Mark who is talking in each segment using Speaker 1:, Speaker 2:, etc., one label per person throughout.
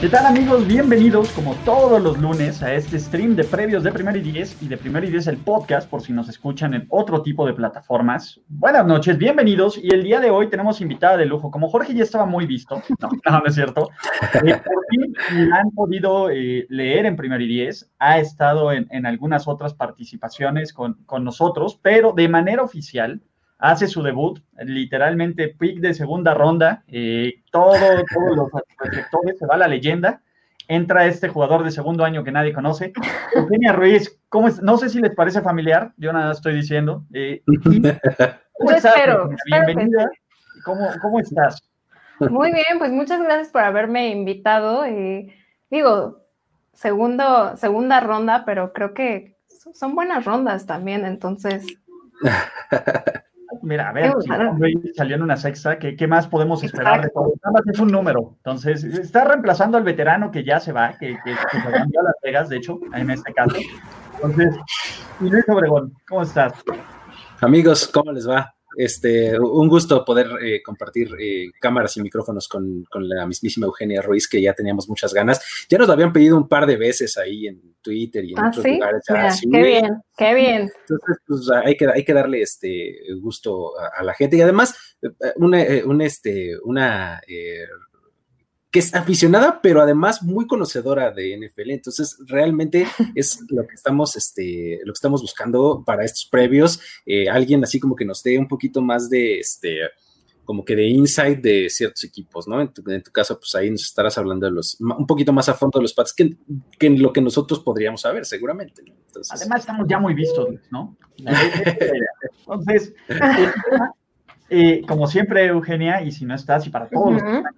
Speaker 1: ¿Qué tal amigos? Bienvenidos como todos los lunes a este stream de previos de Primer y Diez y de Primer y Diez el podcast por si nos escuchan en otro tipo de plataformas. Buenas noches, bienvenidos y el día de hoy tenemos invitada de lujo. Como Jorge ya estaba muy visto, no, no, es cierto, eh, por fin han podido eh, leer en Primer y Diez, ha estado en, en algunas otras participaciones con, con nosotros, pero de manera oficial hace su debut, literalmente pick de segunda ronda, eh, todo, todos los reflectores, se va la leyenda, entra este jugador de segundo año que nadie conoce. Eugenia Ruiz, ¿cómo es? no sé si les parece familiar, yo nada estoy diciendo. Eh,
Speaker 2: ¿Cómo estás? Bienvenida.
Speaker 1: ¿Cómo, estás?
Speaker 2: Muy bien, pues muchas gracias por haberme invitado. Eh, digo, segundo, segunda ronda, pero creo que son buenas rondas también, entonces.
Speaker 1: Mira, a ver, si salió en una sexta, ¿qué, más podemos esperar de todo? Nada más es un número. Entonces, está reemplazando al veterano que ya se va, que, que, se va a Las Vegas, de hecho, en este caso. Entonces, Luis Obregón, ¿cómo estás?
Speaker 3: Amigos, ¿cómo les va? Este, un gusto poder eh, compartir eh, cámaras y micrófonos con, la mismísima Eugenia Ruiz, que ya teníamos muchas ganas. Ya nos lo habían pedido un par de veces ahí en Twitter y en
Speaker 2: ¿Ah, otros lugares. qué bien, qué bien.
Speaker 3: Entonces, pues hay que, hay que darle este gusto a, la gente y además eh, una, este, una que es aficionada, pero además muy conocedora de NFL. Entonces, realmente es lo que estamos, este, lo que estamos buscando para estos previos. Eh, alguien así como que nos dé un poquito más de, este, como que de insight de ciertos equipos, ¿no? En tu, caso, pues ahí nos estarás hablando de los, un poquito más a fondo de los Pats que, que lo que nosotros podríamos saber, seguramente.
Speaker 1: Además, estamos ya muy vistos, ¿no? Entonces, eh, como siempre, Eugenia, y si no estás, y para todos los que están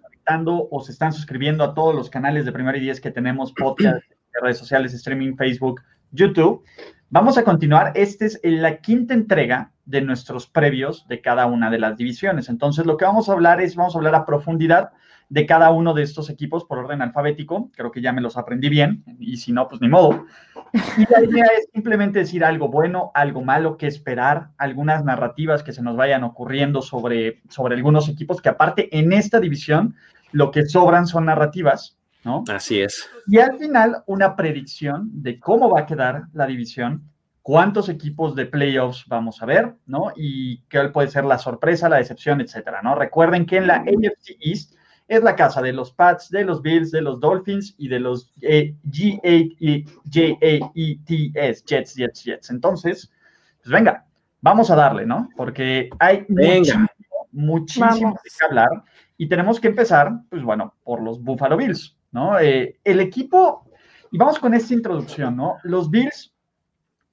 Speaker 1: o se están suscribiendo a todos los canales de Primera y Diez que tenemos, podcast, redes sociales, streaming, Facebook, YouTube. Vamos a continuar. Esta es la quinta entrega de nuestros previos de cada una de las divisiones. Entonces, lo que vamos a hablar es, vamos a hablar a profundidad de cada uno de estos equipos por orden alfabético. Creo que ya me los aprendí bien y si no, pues ni modo. Y la idea es simplemente decir algo bueno, algo malo, que esperar, algunas narrativas que se nos vayan ocurriendo sobre, sobre algunos equipos que aparte en esta división lo que sobran son narrativas, ¿no?
Speaker 3: Así es.
Speaker 1: Y al final, una predicción de cómo va a quedar la división, cuántos equipos de playoffs vamos a ver, ¿no? Y qué puede ser la sorpresa, la decepción, etcétera, ¿no? Recuerden que en la AFC East es la casa de los Pats, de los Bills, de los Dolphins y de los eh, G-A-E-T-S, Jets, Jets, Jets. Entonces, pues venga, vamos a darle, ¿no? Porque hay muchísimo, muchísimo que hablar. Y tenemos que empezar, pues bueno, por los Buffalo Bills, ¿no? Eh, el equipo, y vamos con esta introducción, ¿no? Los Bills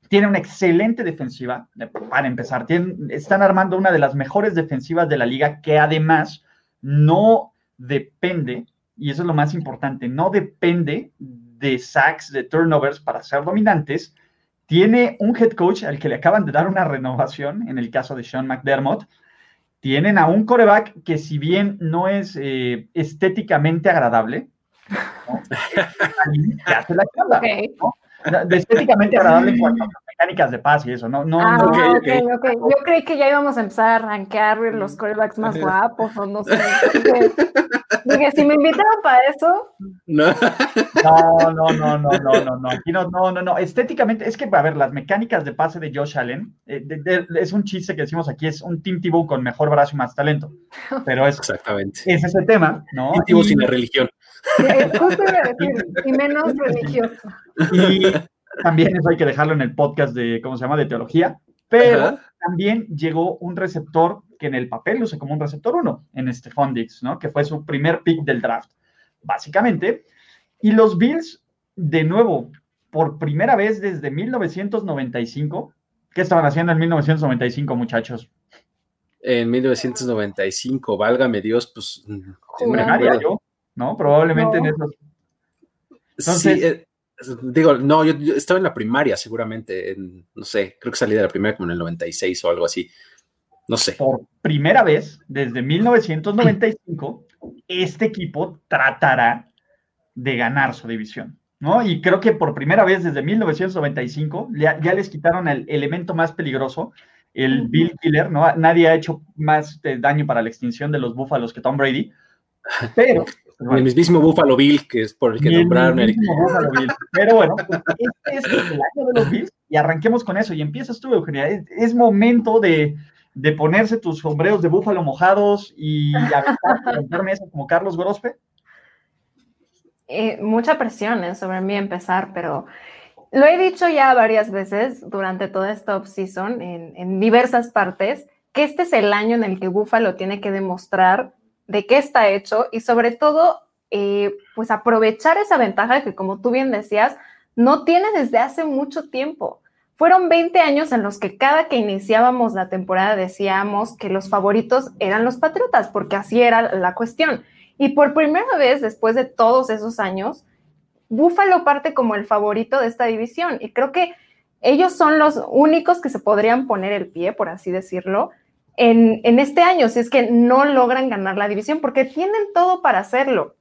Speaker 1: tienen una excelente defensiva, para empezar, tienen, están armando una de las mejores defensivas de la liga que además no depende, y eso es lo más importante, no depende de sacks, de turnovers para ser dominantes. Tiene un head coach al que le acaban de dar una renovación, en el caso de Sean McDermott, tienen a un coreback que si bien no es eh, estéticamente agradable, ¿no? hace la ¿no? De estéticamente agradable en cuanto a mecánicas de paz y eso, ¿no? no,
Speaker 2: ah, okay, okay. Yo creí que ya íbamos a empezar a rankear los corebacks más guapos o no sé. Dije, si me invitaron para eso.
Speaker 1: No. no, no, no, no, no, no, no. Aquí no, no, no, no. Estéticamente, es que, a ver, las mecánicas de pase de Josh Allen, eh, es un chiste que decimos aquí, es un Tim Tebow con mejor brazo y más talento. Pero es,
Speaker 3: Exactamente.
Speaker 1: es ese tema, ¿no?
Speaker 3: Tim Tebow sin la religión.
Speaker 2: Justo decir, y menos religioso.
Speaker 1: Y también eso hay que dejarlo en el podcast de, ¿cómo se llama?, de teología. Pero también llegó un receptor que en el papel luce como un receptor 1 en este Dix, ¿no? Que fue su primer pick del draft, básicamente. Y los Bills, de nuevo, por primera vez desde 1995, ¿qué estaban haciendo en 1995, muchachos?
Speaker 3: En 1995, válgame Dios, pues.
Speaker 1: Primaria yo, ¿no? Probablemente en esos.
Speaker 3: Entonces, eh, Digo, no, yo, estaba en la primaria seguramente, no sé, creo que salí de la primaria como en el 96 o algo así, no sé.
Speaker 1: Por primera vez desde 1995, este equipo tratará de ganar su división, ¿no? Y creo que por primera vez desde 1995 ya, ya les quitaron el elemento más peligroso, el Bill Killer, ¿no? Nadie ha hecho más daño para la extinción de los búfalos que Tom Brady, pero
Speaker 3: el mismísimo Buffalo Bill, que es por el que nombraron el.
Speaker 1: Pero bueno, pues, este es el año de los Bills y arranquemos con eso. Y empiezas tú, Eugenia. Es, momento de, de, ponerse tus sombreros de búfalo mojados y aventar mesas como Carlos Gorospe.
Speaker 2: Eh, mucha presión ¿eh? sobre mí empezar, pero lo he dicho ya varias veces durante toda esta off-season en, en diversas partes, que este es el año en el que Buffalo tiene que demostrar de qué está hecho y sobre todo, eh, pues aprovechar esa ventaja que, como tú bien decías, no tiene desde hace mucho tiempo. Fueron 20 años en los que cada que iniciábamos la temporada decíamos que los favoritos eran los Patriotas, porque así era la cuestión. Y por primera vez, después de todos esos años, Buffalo parte como el favorito de esta división. Y creo que ellos son los únicos que se podrían poner el pie, por así decirlo, en, este año, si es que no logran ganar la división, porque tienen todo para hacerlo.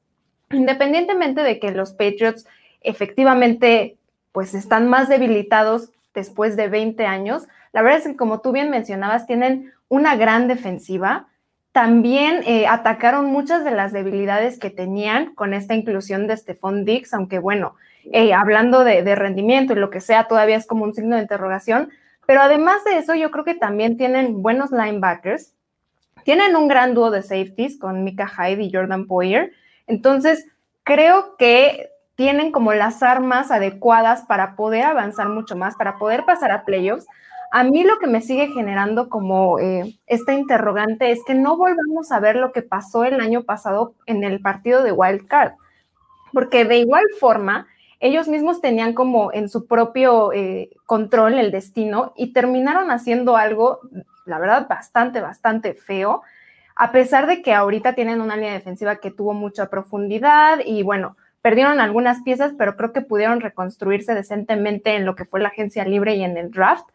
Speaker 2: Independientemente de que los Patriots efectivamente pues están más debilitados después de 20 años, la verdad es que como tú bien mencionabas, tienen una gran defensiva. También eh, atacaron muchas de las debilidades que tenían con esta inclusión de Stephon Dix, aunque bueno, eh, hablando de, de rendimiento y lo que sea, todavía es como un signo de interrogación, pero además de eso, yo creo que también tienen buenos linebackers. Tienen un gran dúo de safeties con Mika Hyde y Jordan Poyer. Entonces, creo que tienen como las armas adecuadas para poder avanzar mucho más, para poder pasar a playoffs. A mí lo que me sigue generando como eh, esta interrogante es que no volvamos a ver lo que pasó el año pasado en el partido de Wild Card, porque de igual forma ellos mismos tenían como en su propio eh, control el destino y terminaron haciendo algo, la verdad, bastante, bastante feo, a pesar de que ahorita tienen una línea defensiva que tuvo mucha profundidad y bueno, perdieron algunas piezas, pero creo que pudieron reconstruirse decentemente en lo que fue la agencia libre y en el draft.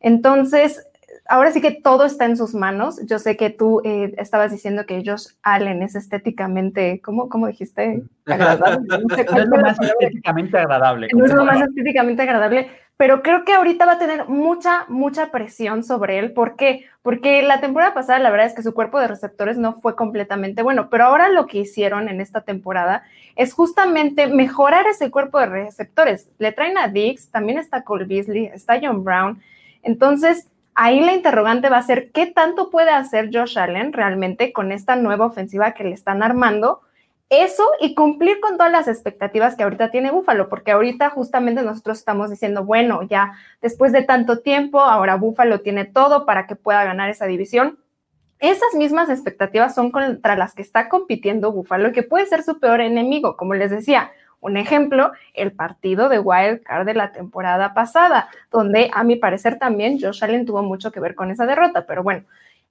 Speaker 2: Entonces, ahora sí que todo está en sus manos. Yo sé que tú eh, estabas diciendo que Josh Allen es estéticamente, ¿cómo, cómo dijiste?
Speaker 1: Agradable. No, es lo más estéticamente agradable.
Speaker 2: No es lo más estéticamente agradable, pero creo que ahorita va a tener mucha, mucha presión sobre él. ¿Por qué? Porque la temporada pasada la verdad es que su cuerpo de receptores no fue completamente bueno, pero ahora lo que hicieron en esta temporada es justamente mejorar ese cuerpo de receptores. Le traen a Dix, también está Cole Beasley, está John Brown. Entonces, Ahí la interrogante va a ser qué tanto puede hacer Josh Allen realmente con esta nueva ofensiva que le están armando. Eso y cumplir con todas las expectativas que ahorita tiene Búfalo, porque ahorita justamente nosotros estamos diciendo, bueno, ya después de tanto tiempo, ahora Búfalo tiene todo para que pueda ganar esa división. Esas mismas expectativas son contra las que está compitiendo Búfalo, que puede ser su peor enemigo, como les decía, un ejemplo, el partido de Wild Card de la temporada pasada, donde a mi parecer también Josh Allen tuvo mucho que ver con esa derrota, pero bueno,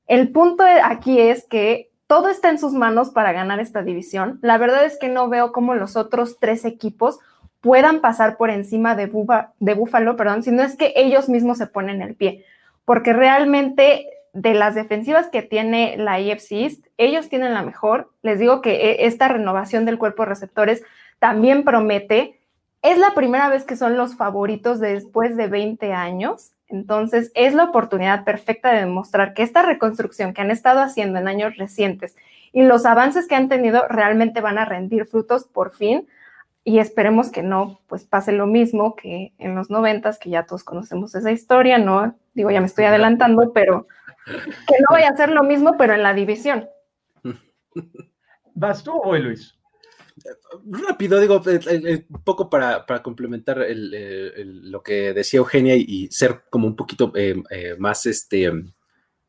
Speaker 2: el punto aquí es que todo está en sus manos para ganar esta división. La verdad es que no veo cómo los otros tres equipos puedan pasar por encima de, de Buffalo, perdón, sino es que ellos mismos se ponen el pie, porque realmente de las defensivas que tiene la EFC East, ellos tienen la mejor. Les digo que eh, esta renovación del cuerpo de receptores también promete. Es la primera vez que son los favoritos después de 20 años, entonces es la oportunidad perfecta de demostrar que esta reconstrucción que han estado haciendo en años recientes y los avances que han tenido realmente van a rendir frutos por fin y esperemos que no pues pase lo mismo que en los noventas, que ya todos conocemos esa historia, ¿no? Digo, ya me estoy adelantando, pero que no vaya a ser lo mismo, pero en la división.
Speaker 1: ¿Vas tú o Luis?
Speaker 3: Rápido, digo, un eh, eh, eh, poco para, complementar lo que decía Eugenia y, ser como un poquito más, este,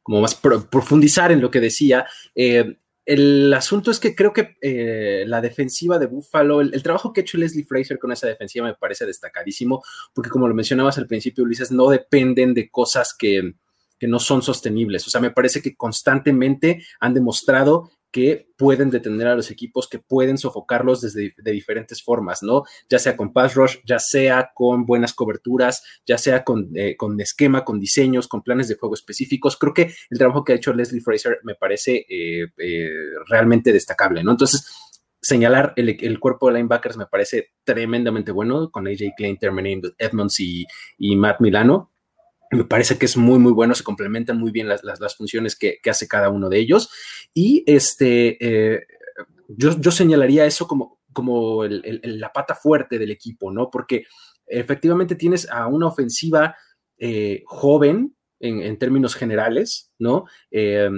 Speaker 3: como más profundizar en lo que decía. el asunto es que creo que la defensiva de Buffalo, el, trabajo que ha hecho Leslie Fraser con esa defensiva me parece destacadísimo, porque como lo mencionabas al principio, Ulises, no dependen de cosas que, que no son sostenibles. O sea, me parece que constantemente han demostrado que pueden detener a los equipos, que pueden sofocarlos desde de diferentes formas, ¿no? Ya sea con pass rush, ya sea con buenas coberturas, ya sea con, eh, con esquema, con diseños, con planes de juego específicos. Creo que el trabajo que ha hecho Leslie Fraser me parece eh, eh, realmente destacable, ¿no? Entonces, señalar el, cuerpo de linebackers me parece tremendamente bueno, con AJ Klein, Terminating Edmonds y, y Matt Milano me parece que es muy, muy bueno, se complementan muy bien las, funciones que, hace cada uno de ellos. Y este, eh, yo, señalaría eso como, como la pata fuerte del equipo, ¿no? Porque efectivamente tienes a una ofensiva eh, joven en, términos generales, ¿no? Eh,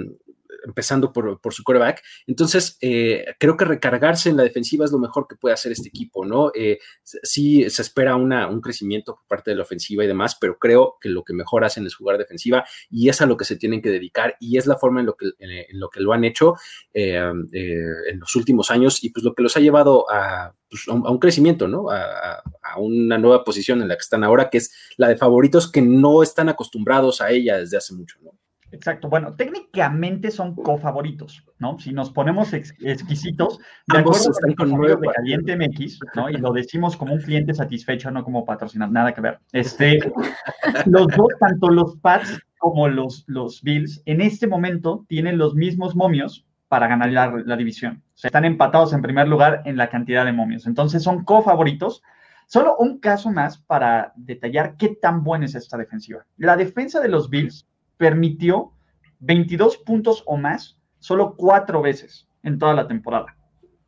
Speaker 3: empezando por, su quarterback. Entonces, eh, creo que recargarse en la defensiva es lo mejor que puede hacer este equipo, ¿no? Eh, sí se espera una, un crecimiento por parte de la ofensiva y demás, pero creo que lo que mejor hacen es jugar defensiva y es a lo que se tienen que dedicar y es la forma en lo que, en, lo, que lo han hecho eh, en los últimos años y pues lo que los ha llevado a, pues, a, un, crecimiento, ¿no? A, a, una nueva posición en la que están ahora, que es la de favoritos que no están acostumbrados a ella desde hace mucho, ¿no?
Speaker 1: Exacto. Bueno, técnicamente son cofavoritos, ¿no? Si nos ponemos exquisitos, de acuerdo con el de Caliente MX, ¿no? Y lo decimos como un cliente satisfecho, no como patrocinado, nada que ver. Este, los dos, tanto los Pats como los, los Bills, en este momento tienen los mismos momios para ganar la, la división. O sea, están empatados en primer lugar en la cantidad de momios. Entonces son cofavoritos. Solo un caso más para detallar qué tan buena es esta defensiva. La defensa de los Bills permitió 22 puntos o más solo cuatro veces en toda la temporada.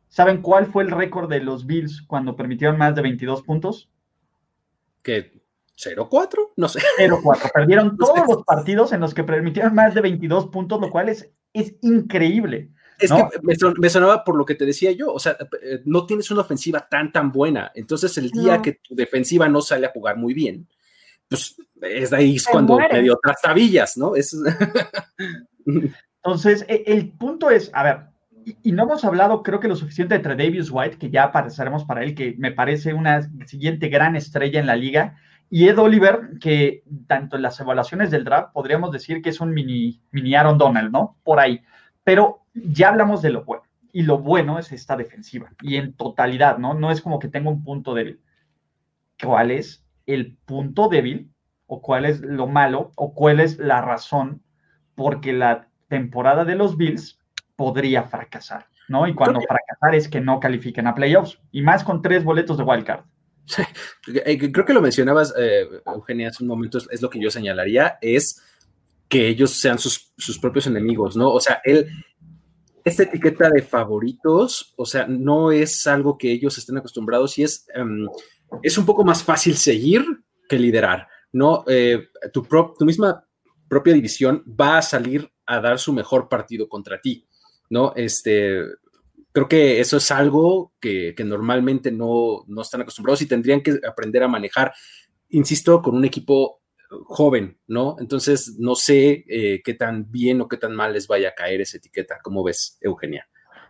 Speaker 1: ¿Saben cuál fue el récord de los Bills cuando permitieron más de 22 puntos?
Speaker 3: ¿Que 0-4? No sé.
Speaker 1: 0-4. Perdieron todos los partidos en los que permitieron más de 22 puntos, lo cual es, es increíble.
Speaker 3: Es que me, sonaba por lo que te decía yo, o sea, eh, no tienes una ofensiva tan, tan buena. Entonces, el día que tu defensiva no sale a jugar muy bien, pues es ahí cuando medio trastabillas, ¿no? Es...
Speaker 1: Entonces, e, el punto es, a ver, y, no hemos hablado, creo que lo suficiente de Davis White, que ya apareceremos para él, que me parece una siguiente gran estrella en la liga, y Ed Oliver, que tanto en las evaluaciones del draft podríamos decir que es un mini, mini Aaron Donald, ¿no? Por ahí. Pero ya hablamos de lo bueno. Y lo bueno es esta defensiva. Y en totalidad, ¿no? No es como que tenga un punto débil. ¿Cuál es el punto débil o cuál es lo malo o cuál es la razón porque la temporada de los Bills podría fracasar, ¿no? Y cuando fracasar es que no califiquen a playoffs y más con tres boletos de wildcard.
Speaker 3: Sí, eh, creo que lo mencionabas, eh, Eugenia, hace un momento, es, lo que yo señalaría, es que ellos sean sus, propios enemigos, ¿no? O sea, él, esta etiqueta de favoritos, o sea, no es algo que ellos estén acostumbrados y es, em, es un poco más fácil seguir que liderar. ¿No? Eh, tu, tu misma propia división va a salir a dar su mejor partido contra ti, ¿no? Este, creo que eso es algo que, normalmente no, no, están acostumbrados y tendrían que aprender a manejar, insisto, con un equipo joven, ¿no? Entonces, no sé eh, qué tan bien o qué tan mal les vaya a caer esa etiqueta. ¿Cómo ves, Eugenia?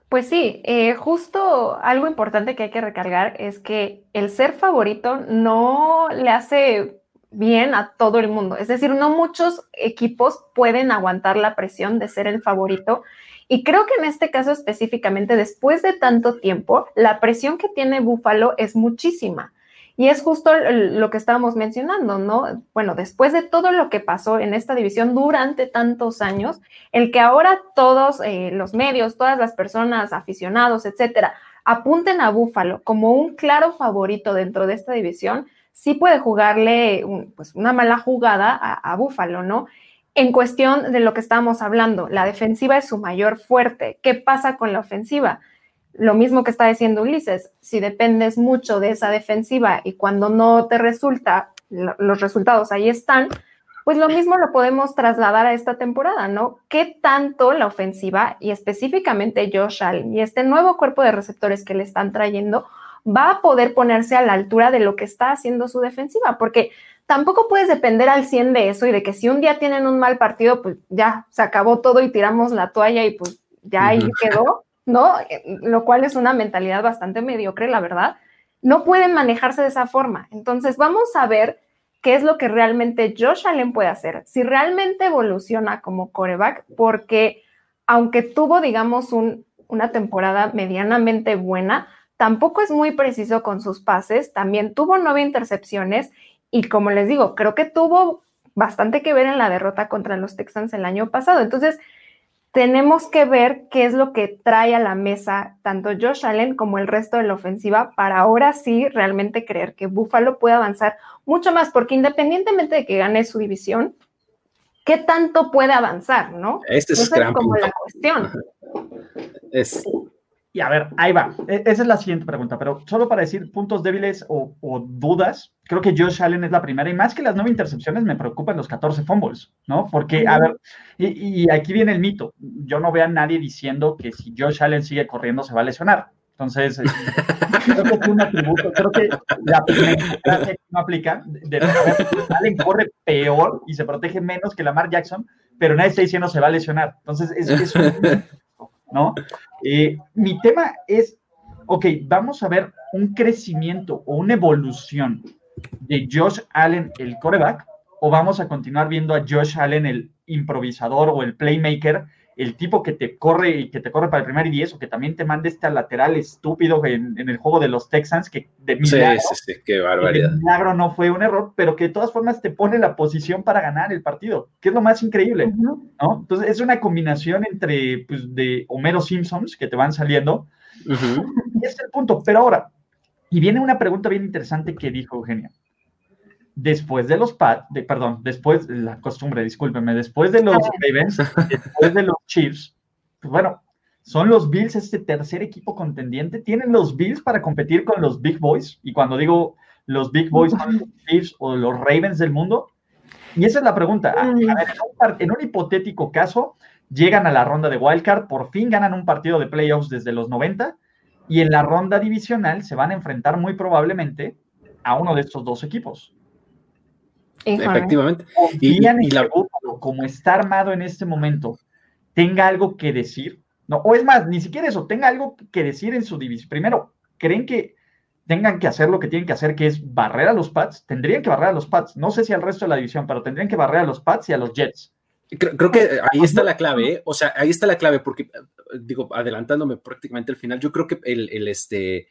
Speaker 2: Pues sí, eh, justo algo importante que hay que recargar es que el ser favorito no le hace bien a todo el mundo. Es decir, no muchos equipos pueden aguantar la presión de ser el favorito. Y creo que en este caso específicamente, después de tanto tiempo, la presión que tiene Buffalo es muchísima. Y es justo lo que estábamos mencionando, ¿no? Bueno, después de todo lo que pasó en esta división durante tantos años, el que ahora todos eh, los medios, todas las personas, aficionados, etcétera, apunten a Buffalo como un claro favorito dentro de esta división, sí puede jugarle pues una mala jugada a, Búfalo, ¿no? en cuestión de lo que estábamos hablando, la defensiva es su mayor fuerte. ¿Qué pasa con la ofensiva? Lo mismo que está diciendo Ulises, si dependes mucho de esa defensiva y cuando no te resulta, los resultados ahí están, pues lo mismo lo podemos trasladar a esta temporada, ¿no? ¿Qué tanto la ofensiva y específicamente Josh Allen y este nuevo cuerpo de receptores que le están trayendo va a poder ponerse a la altura de lo que está haciendo su defensiva? Porque tampoco puedes depender al 100 de eso y de que si un día tienen un mal partido, pues ya se acabó todo y tiramos la toalla y pues ya ahí quedó, ¿no? Lo cual es una mentalidad bastante mediocre, la verdad. No pueden manejarse de esa forma. Entonces, vamos a ver qué es lo que realmente Josh Allen puede hacer, si realmente evoluciona como coreback, porque aunque tuvo, digamos, una temporada medianamente buena, tampoco es muy preciso con sus pases, también tuvo nueve intercepciones y como les digo, creo que tuvo bastante que ver en la derrota contra los Texans el año pasado. Entonces, tenemos que ver qué es lo que trae a la mesa tanto Josh Allen como el resto de la ofensiva para ahora sí realmente creer que Buffalo puede avanzar mucho más, porque independientemente de que gane su división, ¿qué tanto puede avanzar, no?
Speaker 3: Este es,
Speaker 2: como la cuestión.
Speaker 1: Es, y a ver, ahí va. E, esa es la siguiente pregunta, pero solo para decir puntos débiles o, dudas, creo que Josh Allen es la primera y más que las nueve intercepciones me preocupan los 14 fumbles, ¿no? Porque, a ver, y, aquí viene el mito. Yo no veo a nadie diciendo que si Josh Allen sigue corriendo se va a lesionar. Entonces, eh, creo que es un atributo, creo que la primera que no aplica, de, Allen corre peor y se protege menos que Lamar Jackson, pero nadie está diciendo se va a lesionar. Entonces, es, es un ¿no? Eh, mi tema es, ok, vamos a ver un crecimiento o una evolución de Josh Allen, el coreback, o vamos a continuar viendo a Josh Allen, el improvisador o el playmaker, el tipo que te corre y que te corre para el primer y diez, o que también te manda este lateral estúpido en, el juego de los Texans, que de milagro,
Speaker 3: sí, sí, qué barbaridad.
Speaker 1: De milagro no fue un error, pero que de todas formas te pone la posición para ganar el partido, que es lo más increíble, ¿no? Entonces es una combinación entre, pues, de Homero Simpsons que te van saliendo, y ese es el punto, pero ahora, y viene una pregunta bien interesante que dijo Eugenia después de los Pats, de, perdón, después, la costumbre, discúlpeme, después de los Ravens, después de los Chiefs, pues bueno, son los Bills este tercer equipo contendiente. ¿Tienen los Bills para competir con los Big Boys? Y cuando digo los Big Boys son los Chiefs o los Ravens del mundo. Y esa es la pregunta. A, ver, en un, hipotético caso, llegan a la ronda de Wildcard, por fin ganan un partido de playoffs desde los 90 y en la ronda divisional se van a enfrentar muy probablemente a uno de estos dos equipos.
Speaker 3: Efectivamente.
Speaker 1: Y, la... como está armado en este momento, tenga algo que decir. No, o es más, ni siquiera eso, tenga algo que decir en su división. Primero, ¿creen que tengan que hacer lo que tienen que hacer, que es barrer a los Pats? Tendrían que barrer a los Pats. No sé si al resto de la división, pero tendrían que barrer a los Pats y a los Jets.
Speaker 3: Creo, que ahí está la clave, ¿eh? o sea, ahí está la clave, porque digo, adelantándome prácticamente al final, yo creo que el, el este,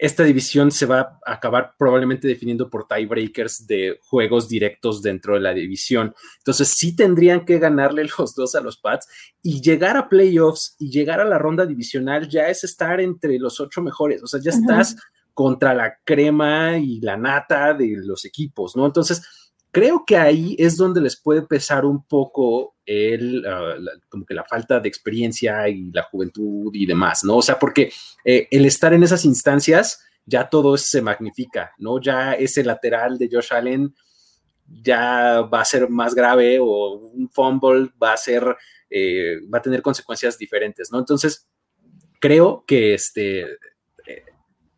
Speaker 3: esta división se va a acabar probablemente definiendo por tiebreakers de juegos directos dentro de la división. Entonces sí tendrían que ganarle los dos a los Pats y llegar a playoffs y llegar a la ronda divisional ya es estar entre los ocho mejores. O sea, ya estás contra la crema y la nata de los equipos, ¿no? Entonces, creo que ahí es donde les puede pesar un poco el, ah, como que la falta de experiencia y la juventud y demás, ¿no? O sea, porque eh, el estar en esas instancias ya todo se magnifica, ¿no? Ya ese lateral de Josh Allen ya va a ser más grave o un fumble va a ser, eh, va a tener consecuencias diferentes, ¿no? Entonces, creo que este eh,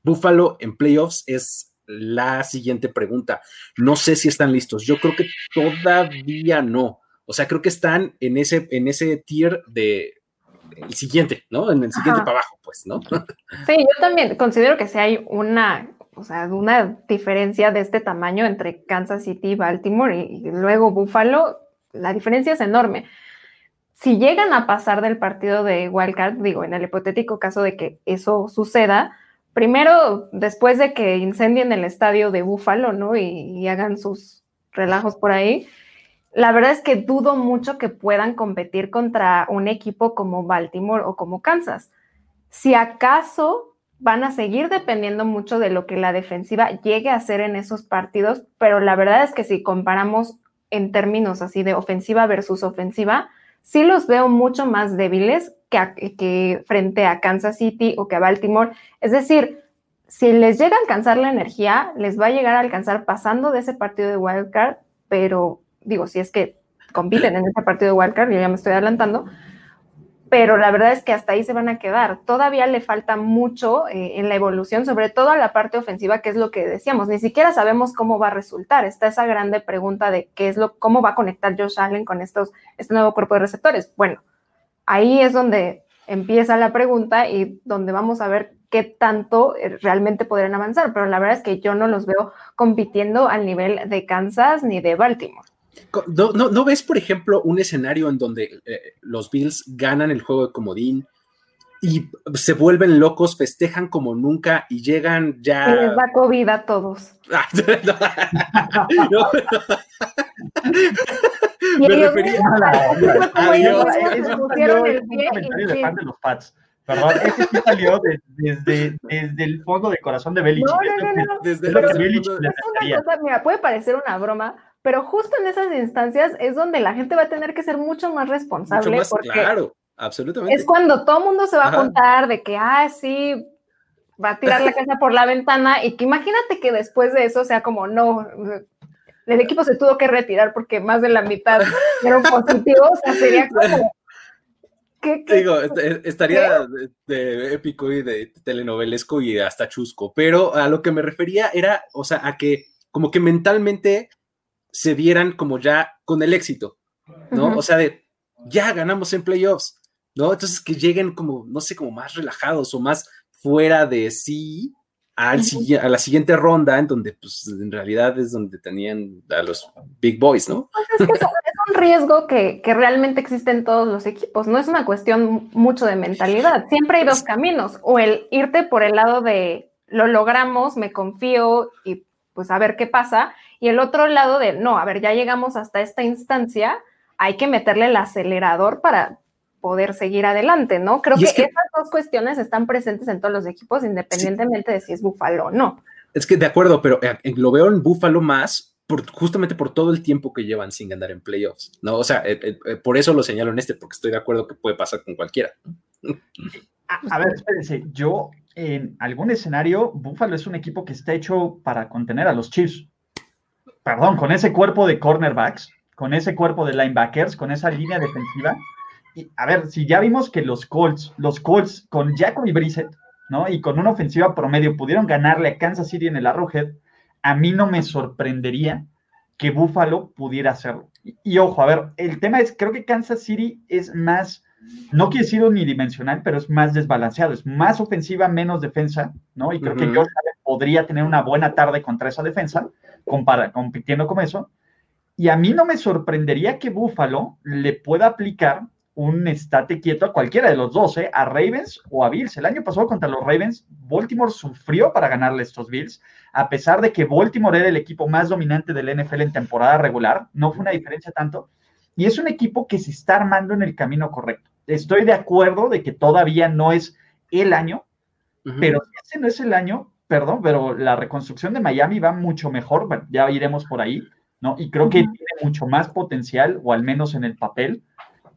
Speaker 3: Buffalo en playoffs es la siguiente pregunta. No sé si están listos. Yo creo que todavía no. O sea, creo que están en ese, en ese tier de el siguiente, ¿no? En el siguiente para abajo, pues, ¿no?
Speaker 2: Sí, yo también considero que si hay una, o sea, una diferencia de este tamaño entre Kansas City, Baltimore y, y luego Buffalo, la diferencia es enorme. Si llegan a pasar del partido de Wildcard, digo, en el hipotético caso de que eso suceda, primero, después de que incendien el estadio de Búfalo, ¿no? Y, hagan sus relajos por ahí, la verdad es que dudo mucho que puedan competir contra un equipo como Baltimore o como Kansas. Si acaso van a seguir dependiendo mucho de lo que la defensiva llegue a hacer en esos partidos, pero la verdad es que si comparamos en términos así de ofensiva versus ofensiva, sí los veo mucho más débiles que, frente a Kansas City o que a Baltimore. Es decir, si les llega a alcanzar la energía, les va a llegar a alcanzar pasando de ese partido de wildcard, pero digo, si es que compiten en ese partido de wildcard, yo ya me estoy adelantando, pero la verdad es que hasta ahí se van a quedar. Todavía le falta mucho eh, en la evolución, sobre todo a la parte ofensiva, que es lo que decíamos. Ni siquiera sabemos cómo va a resultar. Está esa grande pregunta de qué es lo, cómo va a conectar Josh Allen con estos, este nuevo cuerpo de receptores. Bueno, ahí es donde empieza la pregunta y donde vamos a ver qué tanto eh, realmente podrían avanzar. Pero la verdad es que yo no los veo compitiendo al nivel de Kansas ni de Baltimore.
Speaker 3: ¿No, ves, por ejemplo, un escenario en donde eh, los Bills ganan el juego de comodín y se vuelven locos, festejan como nunca y llegan ya.
Speaker 2: Y les da COVID a todos.
Speaker 1: Me refería a. Perdón, ese sí salió desde, desde el fondo del corazón de Belichick. No, no, no, Desde es
Speaker 2: una cosa, mira, puede parecer una broma, pero justo en esas instancias es donde la gente va a tener que ser mucho más responsable. Mucho más, porque
Speaker 3: claro, absolutamente.
Speaker 2: Es cuando todo el mundo se va a contar de que, ah, sí, va a tirar la casa por la ventana y que imagínate que después de eso sea como, no, el equipo se tuvo que retirar porque más de la mitad eran positivos, o sea, sería como...
Speaker 3: ¿Qué, Digo, estaría de, épico y de telenovelesco y hasta chusco, pero a lo que me refería era, o sea, a que como que mentalmente se vieran como ya con el éxito, ¿no? O sea, de ya ganamos en playoffs, ¿no? Entonces que lleguen como, no sé, como más relajados o más fuera de sí al, a la siguiente ronda, en donde pues en realidad es donde tenían a los big boys, ¿no?
Speaker 2: Pues es, que es, un riesgo que, que, realmente existe en todos los equipos, no es una cuestión mucho de mentalidad, siempre hay dos caminos, o el irte por el lado de lo logramos, me confío y pues a ver qué pasa, y el otro lado de, no, a ver, ya llegamos hasta esta instancia, hay que meterle el acelerador para poder seguir adelante, ¿no? Creo que, esas dos cuestiones están presentes en todos los equipos, independientemente de si es Búfalo o no.
Speaker 3: Es que de acuerdo, pero eh, lo veo en Búfalo más por, justamente por todo el tiempo que llevan sin ganar en playoffs, ¿no? O sea, eh, eh, por eso lo señalo en este, porque estoy de acuerdo que puede pasar con cualquiera.
Speaker 1: A, ver, espérense, yo en algún escenario, Búfalo es un equipo que está hecho para contener a los Chiefs perdón, con ese cuerpo de cornerbacks, con ese cuerpo de linebackers, con esa línea defensiva. Y, a ver, si ya vimos que los Colts, los Colts con Jacoby Brissett, ¿no? Y con una ofensiva promedio pudieron ganarle a Kansas City en el Arrowhead, a mí no me sorprendería que Buffalo pudiera hacerlo. Y, ojo, a ver, el tema es, creo que Kansas City es más, no quiere decir unidimensional, pero es más desbalanceado, es más ofensiva, menos defensa, ¿no? Y creo que Josh podría tener una buena tarde contra esa defensa, compitiendo con eso. Y a mí no me sorprendería que Buffalo le pueda aplicar un estate quieto a cualquiera de los dos, ¿eh? a Ravens o a Bills. El año pasado contra los Ravens, Baltimore sufrió para ganarle estos Bills, a pesar de que Baltimore era el equipo más dominante del NFL en temporada regular, no fue una diferencia tanto. Y es un equipo que se está armando en el camino correcto. Estoy de acuerdo de que todavía no es el año, pero si ese no es el año, perdón, pero la reconstrucción de Miami va mucho mejor, ya iremos por ahí, ¿no? Y creo que tiene mucho más potencial, o al menos en el papel,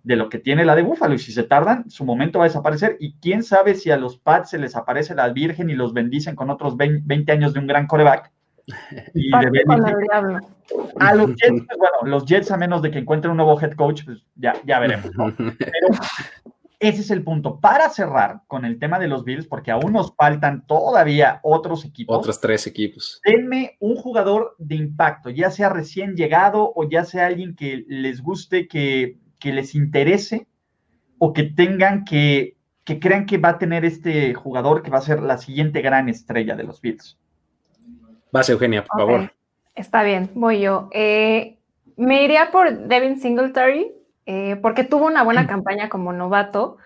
Speaker 1: de lo que tiene la de Búfalo. Y si se tardan, su momento va a desaparecer. Y quién sabe si a los Pats se les aparece la Virgen y los bendicen con otros 20 años de un gran coreback. Y a los Jets, pues, bueno, los Jets, a menos de que encuentren un nuevo head coach, pues ya, ya veremos. Pero ese es el punto. Para cerrar con el tema de los Bills, porque aún nos faltan todavía otros equipos.
Speaker 3: Otros tres equipos.
Speaker 1: Denme un jugador de impacto, ya sea recién llegado o ya sea alguien que les guste, que, les interese o que tengan que, que crean que va a tener este jugador que va a ser la siguiente gran estrella de los Bills.
Speaker 3: Vas, Eugenia, por favor.
Speaker 2: Está bien, voy yo. Eh, me iría por Devin Singletary eh, porque tuvo una buena mm. campaña como novato.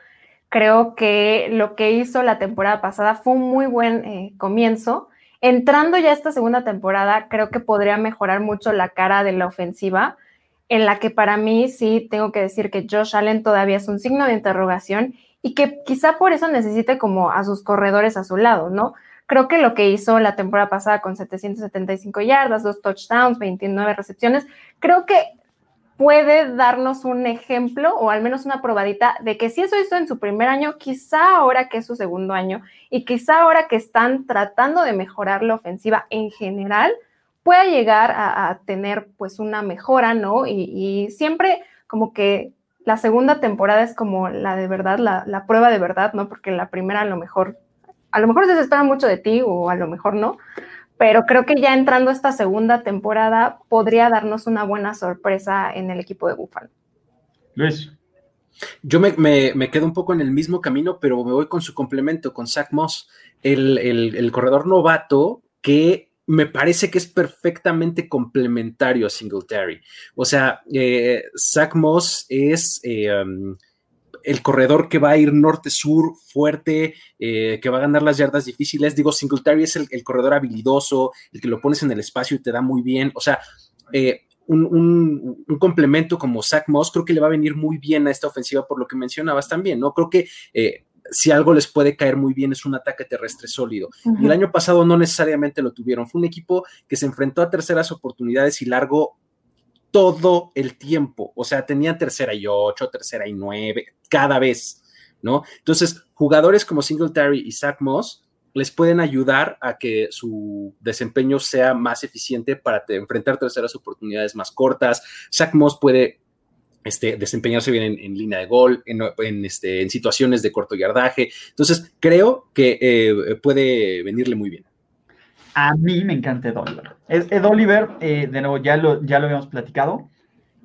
Speaker 2: Creo que lo que hizo la temporada pasada fue un muy buen eh, comienzo. Entrando ya esta segunda temporada, creo que podría mejorar mucho la cara de la ofensiva, en la que para mí sí tengo que decir que Josh Allen todavía es un signo de interrogación y que quizá por eso necesite como a sus corredores a su lado, ¿no? Creo que lo que hizo la temporada pasada con 775 yardas, dos touchdowns, 29 recepciones, creo que puede darnos un ejemplo o al menos una probadita de que si eso hizo en su primer año, quizá ahora que es su segundo año y quizá ahora que están tratando de mejorar la ofensiva en general, pueda llegar a, tener pues una mejora, ¿no? Y, siempre como que la segunda temporada es como la de verdad, la, la, prueba de verdad, ¿no? Porque la primera a lo mejor, a lo mejor se espera mucho de ti o a lo mejor no, pero creo que ya entrando esta segunda temporada podría darnos una buena sorpresa en el equipo de Buffalo.
Speaker 1: Luis.
Speaker 3: Yo me, quedo un poco en el mismo camino, pero me voy con su complemento, con Zach Moss, el, corredor novato que me parece que es perfectamente complementario a Singletary. O sea, eh, Zach Moss es... Eh, um, el corredor que va a ir norte-sur fuerte, eh, que va a ganar las yardas difíciles. Digo, Singletary es el, corredor habilidoso, el que lo pones en el espacio y te da muy bien. O sea, eh, un, complemento como Zach Moss creo que le va a venir muy bien a esta ofensiva por lo que mencionabas también, ¿no? Creo que eh, si algo les puede caer muy bien es un ataque terrestre sólido. Y el año pasado no necesariamente lo tuvieron. Fue un equipo que se enfrentó a terceras oportunidades y largo todo el tiempo. O sea, tenían tercera y ocho, tercera y nueve, cada vez, ¿no? Entonces, jugadores como Singletary y Zach Moss les pueden ayudar a que su desempeño sea más eficiente para enfrentar terceras oportunidades más cortas. Zach Moss puede este, desempeñarse bien en, línea de gol, en, este, en, situaciones de corto yardaje. Entonces, creo que eh, puede venirle muy bien.
Speaker 1: A mí me encanta Ed Oliver. Ed, Oliver, eh, de nuevo, ya lo, ya lo habíamos platicado.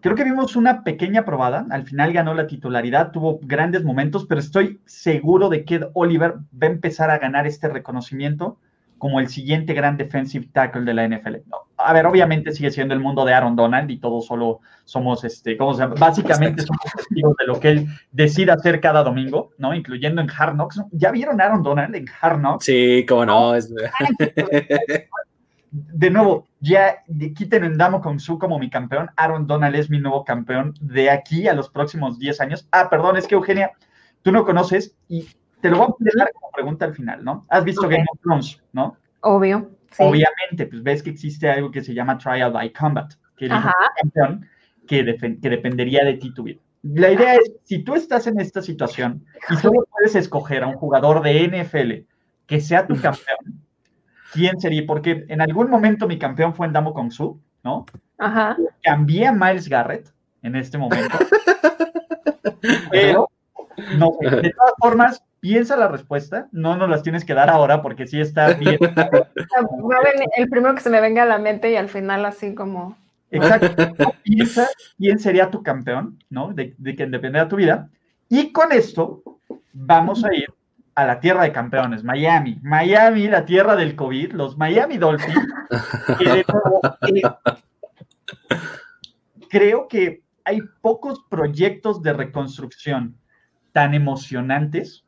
Speaker 1: Creo que vimos una pequeña probada. Al final ganó la titularidad, tuvo grandes momentos, pero estoy seguro de que Ed Oliver va a empezar a ganar este reconocimiento como el siguiente gran defensive tackle de la NFL. A ver, obviamente sigue siendo el mundo de Aaron Donald y todos solo somos, este, ¿cómo se llama? Básicamente somos testigos de lo que él decide hacer cada domingo, ¿no? Incluyendo en Hard Knocks. ¿Ya vieron a Aaron Donald en Hard Knocks?
Speaker 3: Sí, cómo no.
Speaker 1: De nuevo, ya quiten en Damo con su como mi campeón. Aaron Donald es mi nuevo campeón de aquí a los próximos 10 años. Ah, perdón, es que Eugenia, tú no conoces y te lo voy a dejar como pregunta al final, ¿no? ¿Has visto Game of Thrones, no?
Speaker 2: Obvio.
Speaker 1: Obviamente, pues ves que existe algo que se llama Trial by Combat, que es un campeón que, que dependería de ti tu vida. La idea es, si tú estás en esta situación y solo puedes escoger a un jugador de NFL que sea tu campeón, ¿quién sería? Porque en algún momento mi campeón fue en Damo Kong Su, ¿no?
Speaker 2: Ajá.
Speaker 1: Cambié a Miles Garrett en este momento. pero, no, de todas formas, piensa la respuesta, no nos las tienes que dar ahora porque sí está bien.
Speaker 2: el primero que se me venga a la mente y al final así como...
Speaker 1: Exacto. Piensa quién sería tu campeón, ¿no? De, de quien dependerá tu vida. Y con esto vamos a ir a la tierra de campeones, Miami. Miami, la tierra del COVID, los Miami Dolphins. Eh, creo que hay pocos proyectos de reconstrucción tan emocionantes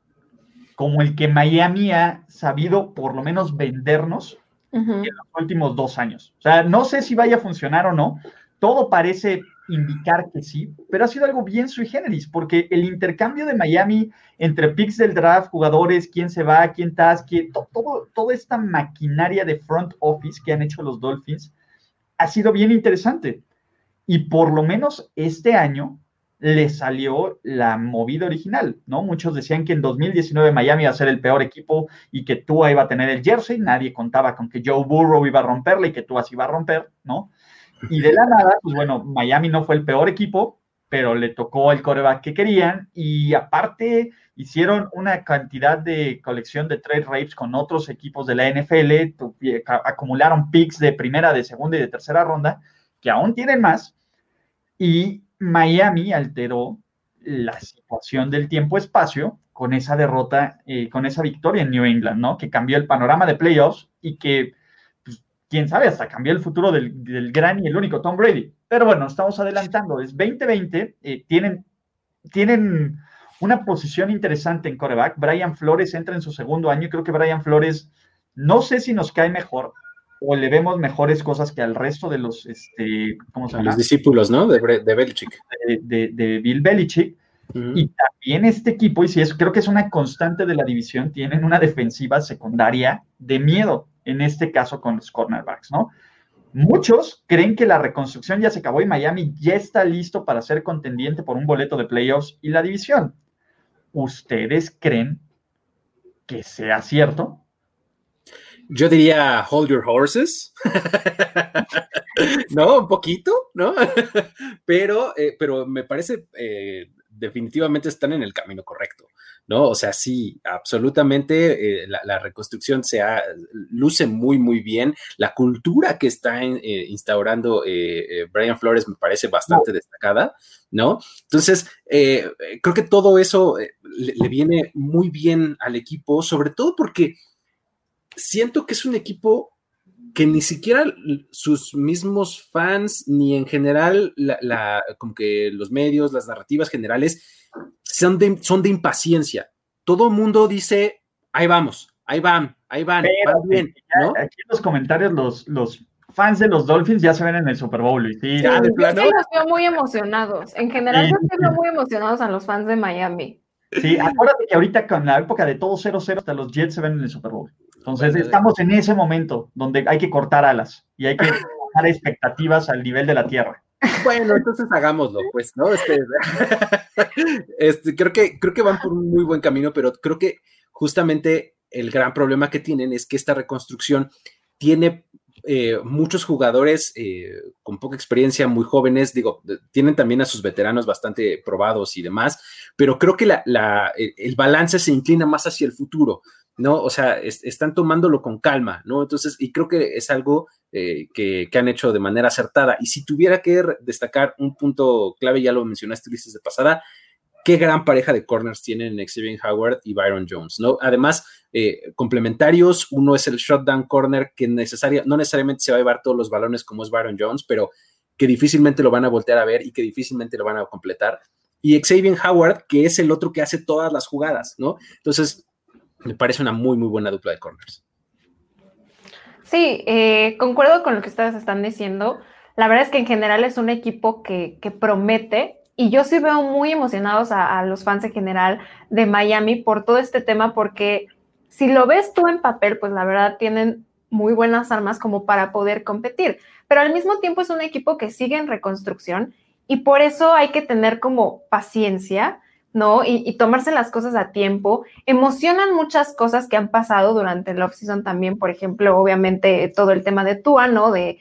Speaker 1: como el que Miami ha sabido por lo menos vendernos en los últimos dos años. O sea, no sé si vaya a funcionar o no, todo parece indicar que sí, pero ha sido algo bien sui generis, porque el intercambio de Miami entre picks del draft, jugadores, quién se va, quién está, quién, todo, toda esta maquinaria de front office que han hecho los Dolphins ha sido bien interesante. Y por lo menos este año le salió la movida original, ¿no? Muchos decían que en 2019 Miami iba a ser el peor equipo y que Tua iba a tener el jersey, nadie contaba con que Joe Burrow iba a romperle y que Tua así iba a romper, ¿no? Y de la nada, pues bueno, Miami no fue el peor equipo, pero le tocó el coreback que querían y aparte hicieron una cantidad de colección de trade rapes con otros equipos de la NFL, eh, acumularon picks de primera, de segunda y de tercera ronda, que aún tienen más, y Miami alteró la situación del tiempo-espacio con esa derrota, eh, con esa victoria en New England, ¿no? Que cambió el panorama de playoffs y que, pues, quién sabe, hasta cambió el futuro del, gran y el único Tom Brady. Pero bueno, estamos adelantando, es 2020, eh, tienen, tienen una posición interesante en coreback. Brian Flores entra en su segundo año, creo que Brian Flores, no sé si nos cae mejor, o le vemos mejores cosas que al resto de los, este, ¿cómo se llama?
Speaker 3: Los discípulos, ¿no? De, de Belichick.
Speaker 1: De, Bill Belichick. Y también este equipo, y si es, creo que es una constante de la división, tienen una defensiva secundaria de miedo, en este caso con los cornerbacks, ¿no? Muchos creen que la reconstrucción ya se acabó y Miami ya está listo para ser contendiente por un boleto de playoffs y la división. ¿Ustedes creen que sea cierto?
Speaker 3: Yo diría hold your horses. no, un poquito, ¿no? pero, eh, pero me parece eh, definitivamente están en el camino correcto, ¿no? O sea, sí, absolutamente eh, la, reconstrucción se luce muy, muy bien. La cultura que está instaurando Brian Flores me parece bastante destacada, ¿no? Entonces, creo que todo eso le viene muy bien al equipo, sobre todo porque siento que es un equipo que ni siquiera sus mismos fans, ni en general, la, como que los medios, las narrativas generales, son de, son de impaciencia. Todo el mundo dice, ahí vamos, ahí van, ahí van, bien.
Speaker 1: Aquí en los comentarios los, los fans de los Dolphins ya se ven en el Super Bowl.
Speaker 2: ¿sí? Ya, de plano. Yo los veo muy emocionados. En general, yo los veo muy emocionados a los fans de Miami.
Speaker 1: Sí, acuérdate que ahorita con la época de todo 0-0 hasta los Jets se ven en el Super Bowl. Entonces estamos en ese momento donde hay que cortar alas y hay que dar expectativas al nivel de la Tierra.
Speaker 3: Bueno, entonces hagámoslo, pues, ¿no? Este, este, creo, que, creo que van por un muy buen camino, pero creo que justamente el gran problema que tienen es que esta reconstrucción tiene eh, muchos jugadores eh, con poca experiencia, muy jóvenes, digo, tienen también a sus veteranos bastante probados y demás, pero creo que la, el balance se inclina más hacia el futuro. ¿No? O sea, están tomándolo con calma, ¿no? Entonces, y creo que es algo eh, que, han hecho de manera acertada. Y si tuviera que destacar un punto clave, ya lo mencionaste, Ulises, de pasada, qué gran pareja de corners tienen Xavier Howard y Byron Jones, ¿no? Además, eh, complementarios, uno es el shutdown corner que necesaria, no necesariamente se va a llevar todos los balones como es Byron Jones, pero que difícilmente lo van a voltear a ver y que difícilmente lo van a completar. Y Xavier Howard, que es el otro que hace todas las jugadas, ¿no? Entonces, me parece una muy, muy buena dupla de corners.
Speaker 2: Sí, eh, concuerdo con lo que ustedes están diciendo. La verdad es que en general es un equipo que, promete y yo sí veo muy emocionados a, los fans en general de Miami por todo este tema porque si lo ves tú en papel, pues la verdad tienen muy buenas armas como para poder competir, pero al mismo tiempo es un equipo que sigue en reconstrucción y por eso hay que tener como paciencia ¿no? Y, tomarse las cosas a tiempo. Emocionan muchas cosas que han pasado durante el off-season también, por ejemplo, obviamente todo el tema de Tua, ¿no? De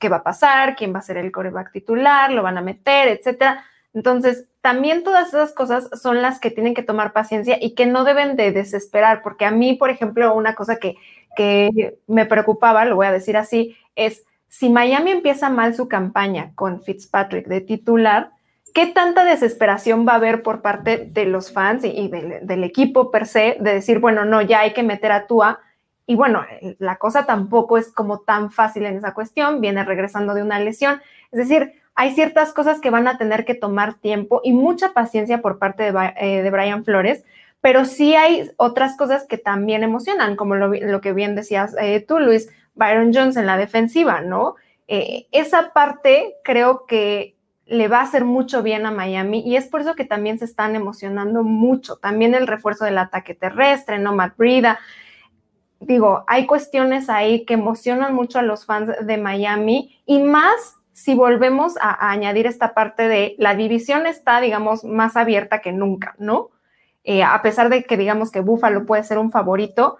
Speaker 2: qué va a pasar, quién va a ser el coreback titular, lo van a meter, etcétera. Entonces, también todas esas cosas son las que tienen que tomar paciencia y que no deben de desesperar, porque a mí, por ejemplo, una cosa que, que me preocupaba, lo voy a decir así, es si Miami empieza mal su campaña con Fitzpatrick de titular, ¿qué tanta desesperación va a haber por parte de los fans y, del, equipo per se de decir, bueno, no, ya hay que meter a Tua? Y bueno, la cosa tampoco es como tan fácil en esa cuestión, viene regresando de una lesión. Es decir, hay ciertas cosas que van a tener que tomar tiempo y mucha paciencia por parte de, eh, Brian Flores, pero sí hay otras cosas que también emocionan, como lo, que bien decías eh, tú, Luis, Byron Jones en la defensiva, ¿no? Eh, esa parte creo que le va a hacer mucho bien a Miami y es por eso que también se están emocionando mucho. También el refuerzo del ataque terrestre, ¿no? Matt Brida. Digo, hay cuestiones ahí que emocionan mucho a los fans de Miami y más si volvemos a, añadir esta parte de la división está, digamos, más abierta que nunca, ¿no? Eh, a pesar de que digamos que Buffalo puede ser un favorito,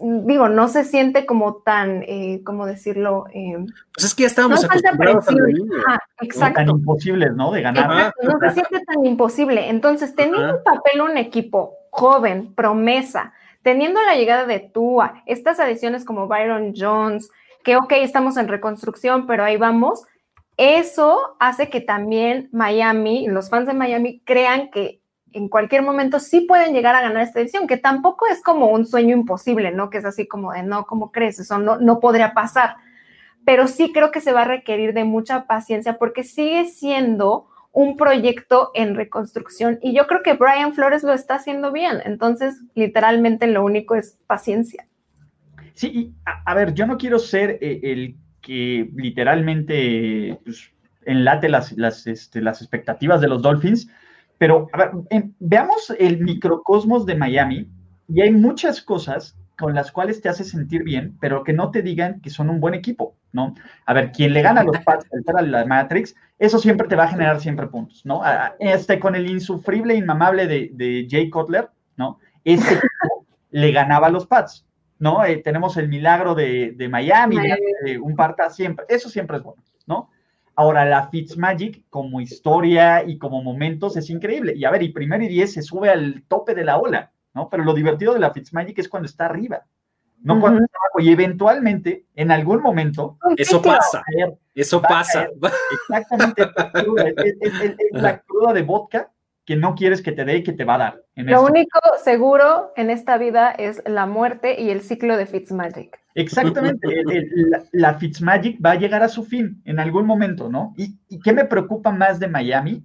Speaker 2: digo, no se siente como tan, eh, ¿cómo decirlo? Eh,
Speaker 3: pues es que ya estábamos
Speaker 1: no
Speaker 3: acostumbrados
Speaker 1: a exacto. Tan imposibles, ¿no? De ganar.
Speaker 2: no se siente tan imposible. Entonces, teniendo un papel un equipo joven, promesa, teniendo la llegada de Tua, estas adiciones como Byron Jones, que ok, estamos en reconstrucción, pero ahí vamos, eso hace que también Miami, los fans de Miami crean que en cualquier momento sí pueden llegar a ganar esta edición, que tampoco es como un sueño imposible, ¿no? Que es así como de, no, ¿cómo crees? Eso no, no podría pasar. Pero sí creo que se va a requerir de mucha paciencia porque sigue siendo un proyecto en reconstrucción y yo creo que Brian Flores lo está haciendo bien. Entonces, literalmente lo único es paciencia.
Speaker 1: Sí, a, ver, yo no quiero ser eh, el que literalmente pues, enlate las, las, este, las expectativas de los Dolphins, pero, a ver, veamos el microcosmos de Miami y hay muchas cosas con las cuales te hace sentir bien, pero que no te digan que son un buen equipo, ¿no? A ver, quien le gana a los Pats a la Matrix, eso siempre te va a generar siempre puntos, ¿no? Este, con el insufrible, inmamable de, de Jay Cutler, ¿no? Este equipo le ganaba a los Pats, ¿no? Eh, tenemos el milagro de, Miami, un parta siempre, eso siempre es bueno, ¿no? Ahora, la Fitzmagic como historia y como momentos es increíble. Y a ver, y primero y diez se sube al tope de la ola, ¿no? Pero lo divertido de la Fitzmagic es cuando está arriba, no cuando está abajo. Y eventualmente, en algún momento...
Speaker 3: Eso pasa, eso pasa.
Speaker 1: Exactamente, es, la cruda de vodka que no quieres que te dé y que te va a dar.
Speaker 2: Lo único seguro en esta vida es la muerte y el ciclo de Fitzmagic.
Speaker 1: Exactamente, la, Fitzmagic va a llegar a su fin en algún momento, ¿no? ¿Y, ¿Y qué me preocupa más de Miami?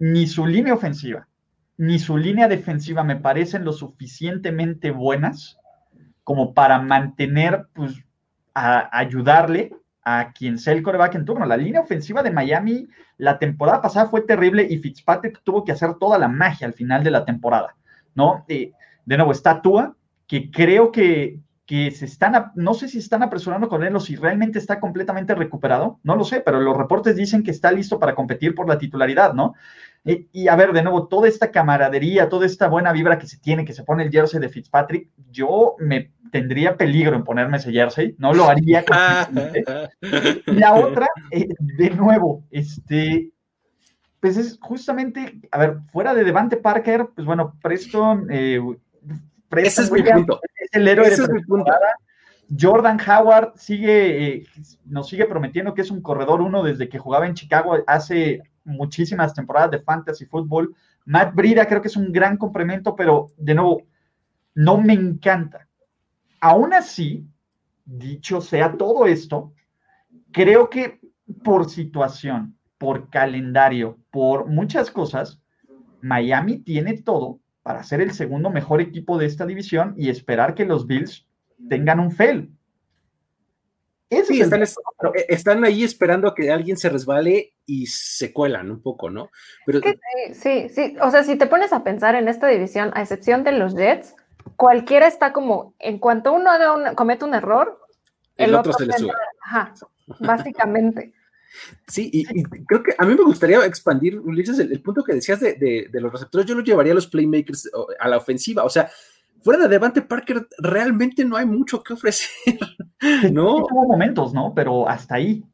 Speaker 1: Ni su línea ofensiva, ni su línea defensiva me parecen lo suficientemente buenas como para mantener, pues, a ayudarle a quien sea el coreback en turno. La línea ofensiva de Miami la temporada pasada fue terrible y Fitzpatrick tuvo que hacer toda la magia al final de la temporada, ¿no? Eh, de nuevo, está Tua, que creo que, que se están, no sé si están apresurando con él o si realmente está completamente recuperado, no lo sé, pero los reportes dicen que está listo para competir por la titularidad, ¿no? y a ver, de nuevo, toda esta camaradería, toda esta buena vibra que se tiene, que se pone el jersey de Fitzpatrick, yo me tendría peligro en ponerme ese jersey, no lo haría. la otra, eh, de nuevo, este, pues es justamente, a ver, fuera de Devante Parker, pues bueno, Preston, eh,
Speaker 3: Preston Ese es, punto.
Speaker 1: es el héroe de Jordan Howard sigue, eh, nos sigue prometiendo que es un corredor uno desde que jugaba en Chicago hace muchísimas temporadas de fantasy fútbol. Matt Brida creo que es un gran complemento, pero de nuevo, no me encanta. Aún así, dicho sea todo esto, creo que por situación, por calendario, por muchas cosas, Miami tiene todo para ser el segundo mejor equipo de esta división y esperar que los Bills tengan un fail
Speaker 3: sí, eh, están, ahí esperando a que alguien se resbale y se cuelan un poco, ¿no?
Speaker 2: Pero, sí, sí, o sea, si te pones a pensar en esta división, a excepción de los Jets, cualquiera está como, en cuanto uno haga comete un error,
Speaker 3: el, otro, se le sube.
Speaker 2: Ajá, básicamente.
Speaker 3: Sí, y, creo que a mí me gustaría expandir, Ulises, el, punto que decías de, de, los receptores, yo lo llevaría a los playmakers a la ofensiva, o sea, fuera de Devante Parker realmente no hay mucho que ofrecer, ¿no?
Speaker 1: Hubo momentos, ¿no? Pero hasta ahí.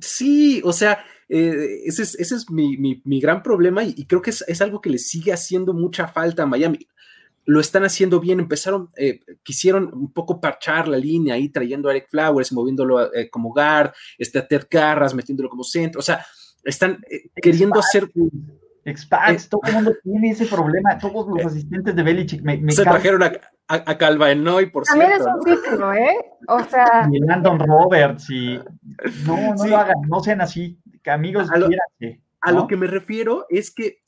Speaker 3: Sí, o sea, eh, ese es, mi, gran problema y, creo que es, algo que le sigue haciendo mucha falta a Miami. Lo están haciendo bien, empezaron, eh, quisieron un poco parchar la línea ahí, trayendo a Eric Flowers, moviéndolo eh, como guard, este, a Ted Carras, metiéndolo como centro, o sea, están queriendo hacer
Speaker 1: Expats, todo el mundo tiene ese problema, todos los asistentes de Belichick. Me,
Speaker 3: se trajeron a, a, Calva Enoy, por
Speaker 2: También cierto. También es un título, ¿eh? O sea.
Speaker 1: Y Landon Roberts, y. No, no lo hagan, no sean así. Amigos,
Speaker 3: a lo, a lo que me refiero es que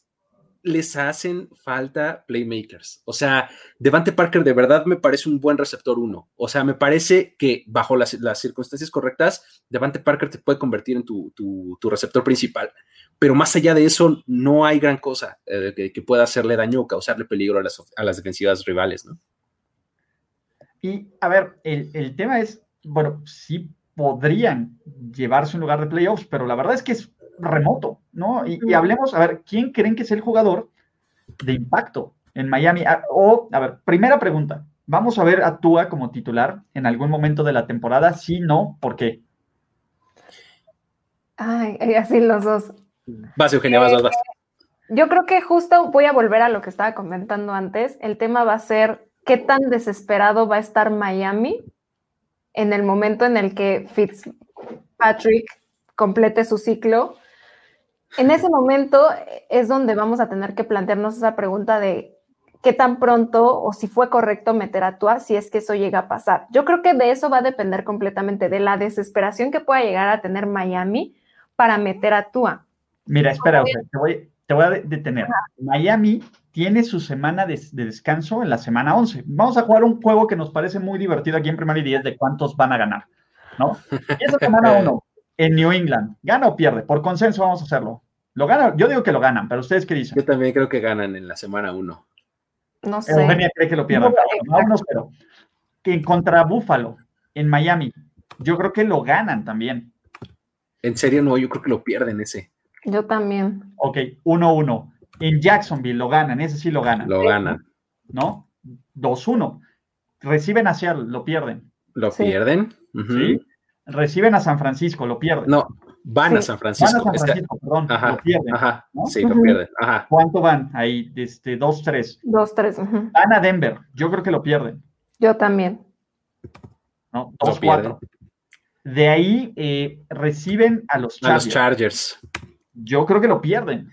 Speaker 3: les hacen falta playmakers. O sea, Devante Parker de verdad me parece un buen receptor uno. O sea, me parece que bajo las, circunstancias correctas, Devante Parker te puede convertir en tu, receptor principal pero más allá de eso, no hay gran cosa eh, que, pueda hacerle daño o causarle peligro a las, defensivas rivales, ¿no?
Speaker 1: Y a ver, el, tema es, bueno, sí podrían llevarse un lugar de playoffs, pero la verdad es que es remoto, ¿no? Y, hablemos, a ver, ¿quién creen que es el jugador de impacto en Miami? Ah, o, a ver, primera pregunta, ¿vamos a ver a Tua como titular en algún momento de la temporada? Sí, no, ¿por qué?
Speaker 2: Ay, así los dos.
Speaker 3: Vas, Eugenia, vas, vas, vas.
Speaker 2: Yo creo que justo voy a volver a lo que estaba comentando antes. El tema va a ser qué tan desesperado va a estar Miami en el momento en el que Fitzpatrick complete su ciclo. En ese momento es donde vamos a tener que plantearnos esa pregunta de qué tan pronto o si fue correcto meter a Tua si es que eso llega a pasar. Yo creo que de eso va a depender completamente de la desesperación que pueda llegar a tener Miami para meter a Tua.
Speaker 1: Mira, espera, te, voy, a detener. Miami tiene su semana de, descanso en la semana 11. Vamos a jugar un juego que nos parece muy divertido aquí en Primera y 10 de cuántos van a ganar, ¿no? esa semana 1 en New England, ¿gana o pierde? Por consenso vamos a hacerlo. ¿Lo gana? Yo digo que lo ganan, pero ustedes qué dicen.
Speaker 3: Yo también creo que ganan en la semana 1.
Speaker 2: No sé.
Speaker 1: Eugenia cree que lo pierdan. que contra Buffalo en Miami. Yo creo que lo ganan también.
Speaker 3: En serio, no, yo creo que lo pierden ese.
Speaker 2: Yo también.
Speaker 1: Ok, 1-1. En Jacksonville lo ganan, ese sí lo ganan.
Speaker 3: Lo ganan.
Speaker 1: ¿No? 2-1. Reciben a Seattle, lo pierden.
Speaker 3: ¿Lo pierden?
Speaker 1: Sí. Reciben a San Francisco, lo pierden.
Speaker 3: No, van a San Francisco.
Speaker 1: Van a San Francisco, perdón,
Speaker 3: ajá,
Speaker 1: lo pierden.
Speaker 3: Ajá, sí, lo pierden. Ajá.
Speaker 1: ¿Cuánto van ahí? Este, 2-3.
Speaker 2: 2-3.
Speaker 1: Van a Denver, yo creo que lo pierden.
Speaker 2: Yo también.
Speaker 1: ¿No? 2-4. De ahí eh, reciben a los
Speaker 3: Chargers. A los Chargers.
Speaker 1: Yo creo que lo pierden.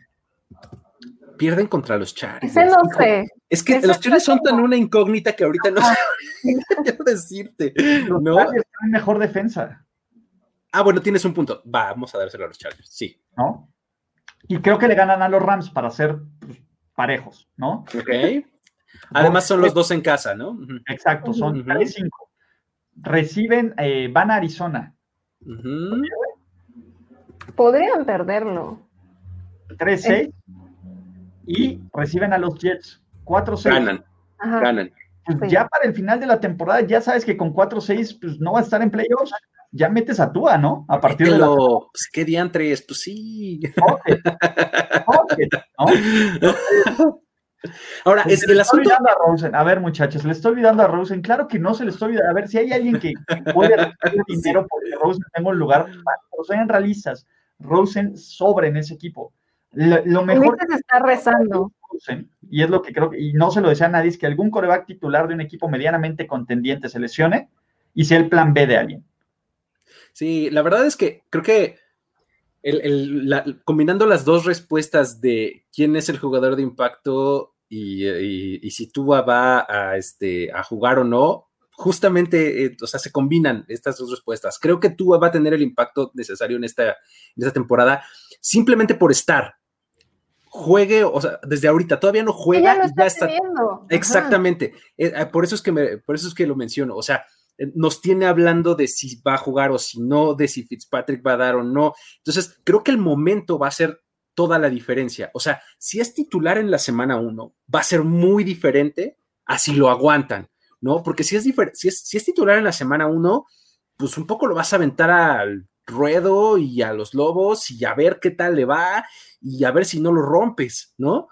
Speaker 3: Pierden contra los Chargers.
Speaker 2: Ese no sé.
Speaker 3: Es que los Chargers son tan una incógnita que ahorita no sé qué decirte.
Speaker 1: Los
Speaker 3: ¿no?
Speaker 1: Chargers tienen mejor defensa.
Speaker 3: Ah, bueno, tienes un punto. Vamos a dárselo a los Chargers, sí.
Speaker 1: ¿No? Y creo que le ganan a los Rams para ser pues, parejos, ¿no?
Speaker 3: Ok. Además son los dos en casa, ¿no?
Speaker 1: Exacto, son 3-5. Reciben, eh, van a Arizona.
Speaker 3: Uh -huh.
Speaker 2: Podrían perderlo.
Speaker 1: 3-6. Eh. Y reciben a los Jets. 4-6.
Speaker 3: Ganan. Ajá. Ganan.
Speaker 1: Pues sí. ya para el final de la temporada, ya sabes que con 4-6 pues no va a estar en playoffs. Ya metes a Tua, ¿no? A partir
Speaker 3: Mételo.
Speaker 1: de la...
Speaker 3: Pues qué diantres, pues sí.
Speaker 1: Okay. Okay, ¿no?
Speaker 3: Ahora, es el asunto.
Speaker 1: A, Rosen. a ver, muchachos, le estoy olvidando a Rosen. Claro que no se le estoy olvidando. A ver, si hay alguien que puede recibir dinero porque Rosen tenga un lugar, pero sean realistas. Rosen sobre en ese equipo. Lo, lo mejor.
Speaker 2: Se está rezando.
Speaker 1: Rosen, y es lo que creo que, y no se lo desea a nadie, es que algún coreback titular de un equipo medianamente contendiente se lesione y sea el plan B de alguien.
Speaker 3: Sí, la verdad es que creo que el, el, la, combinando las dos respuestas de quién es el jugador de impacto y, y, y si Tua va a, este, a jugar o no, justamente, eh, o sea, se combinan estas dos respuestas. Creo que Tua va a tener el impacto necesario en esta, en esta temporada simplemente por estar. Juegue, o sea, desde ahorita todavía no juega.
Speaker 2: Ya, lo está
Speaker 3: ya está. Exactamente. Eh, por eso es que me, por eso es que lo menciono. O sea, nos tiene hablando de si va a jugar o si no, de si Fitzpatrick va a dar o no. Entonces, creo que el momento va a ser toda la diferencia. O sea, si es titular en la semana uno, va a ser muy diferente a si lo aguantan, ¿no? Porque si es, si es, si es titular en la semana uno, pues un poco lo vas a aventar al ruedo y a los lobos y a ver qué tal le va y a ver si no lo rompes, ¿no?